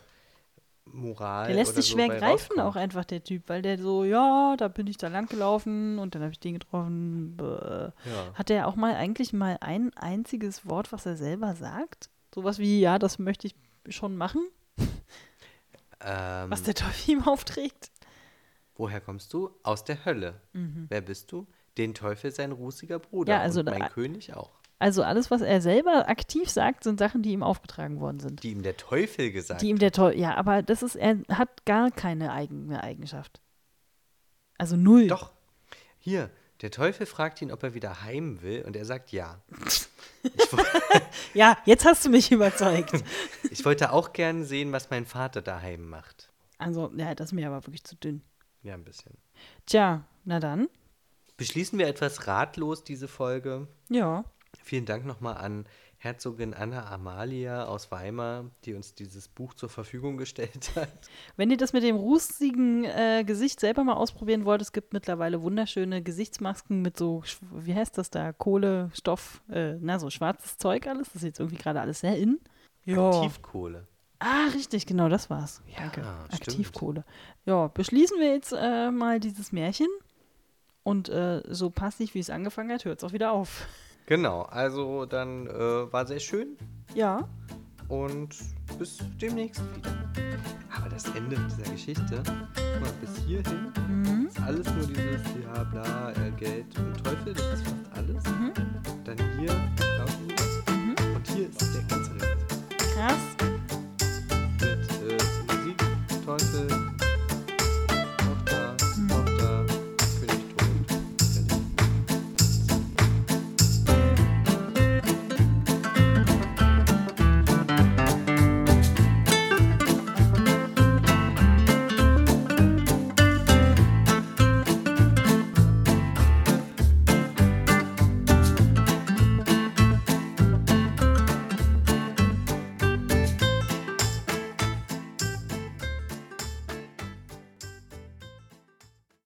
Moral. der lässt sich so schwer greifen auch einfach, der Typ, weil der so, ja, da bin ich da lang gelaufen und dann habe ich den getroffen. Ja. Hat er auch mal eigentlich mal ein einziges Wort, was er selber sagt? Sowas wie, ja, das möchte ich schon machen, Ähm, was der Teufel ihm aufträgt. woher kommst du? Aus der Hölle. Wer bist du? Den Teufel, sein rußiger Bruder. Mhm. Ja, also und mein da- König auch. Also alles, was er selber aktiv sagt, sind Sachen, die ihm aufgetragen worden sind. Die ihm der Teufel gesagt Die ihm der Teufel, ja, aber das ist, er hat gar keine eigene Eigenschaft. Also null. Doch. Hier, der Teufel fragt ihn, ob er wieder heim will und er sagt ja. Ja, jetzt hast du mich überzeugt. ich wollte auch gern sehen, was mein Vater daheim macht. Also, ja, das ist mir aber wirklich zu dünn. Ja, ein bisschen. Tja, na dann. Beschließen wir etwas ratlos diese Folge. Ja. Vielen Dank nochmal an Herzogin Anna Amalia aus Weimar, die uns dieses Buch zur Verfügung gestellt hat. Wenn ihr das mit dem rußigen äh, Gesicht selber mal ausprobieren wollt, es gibt mittlerweile wunderschöne Gesichtsmasken mit so, wie heißt das da, Kohle, Stoff, äh, na, so schwarzes Zeug alles. Das ist jetzt irgendwie gerade alles sehr in. Ja. Aktivkohle. Ah, richtig, genau, das war's. Ja, Danke. stimmt. Aktivkohle. Ja, beschließen wir jetzt äh, mal dieses Märchen. Und äh, so passiv, wie es angefangen hat, hört es auch wieder auf. Genau, also dann äh, war sehr schön. Ja. Und bis demnächst wieder. Aber das Ende dieser Geschichte, guck mal, bis hierhin mhm. ist alles nur dieses, ja, bla, äh, Geld und Teufel, das ist fast alles. Mhm. Dann hier, Klaus, mhm. und hier ist der ganze Rest. Krass. Mit äh, Musik, Teufel,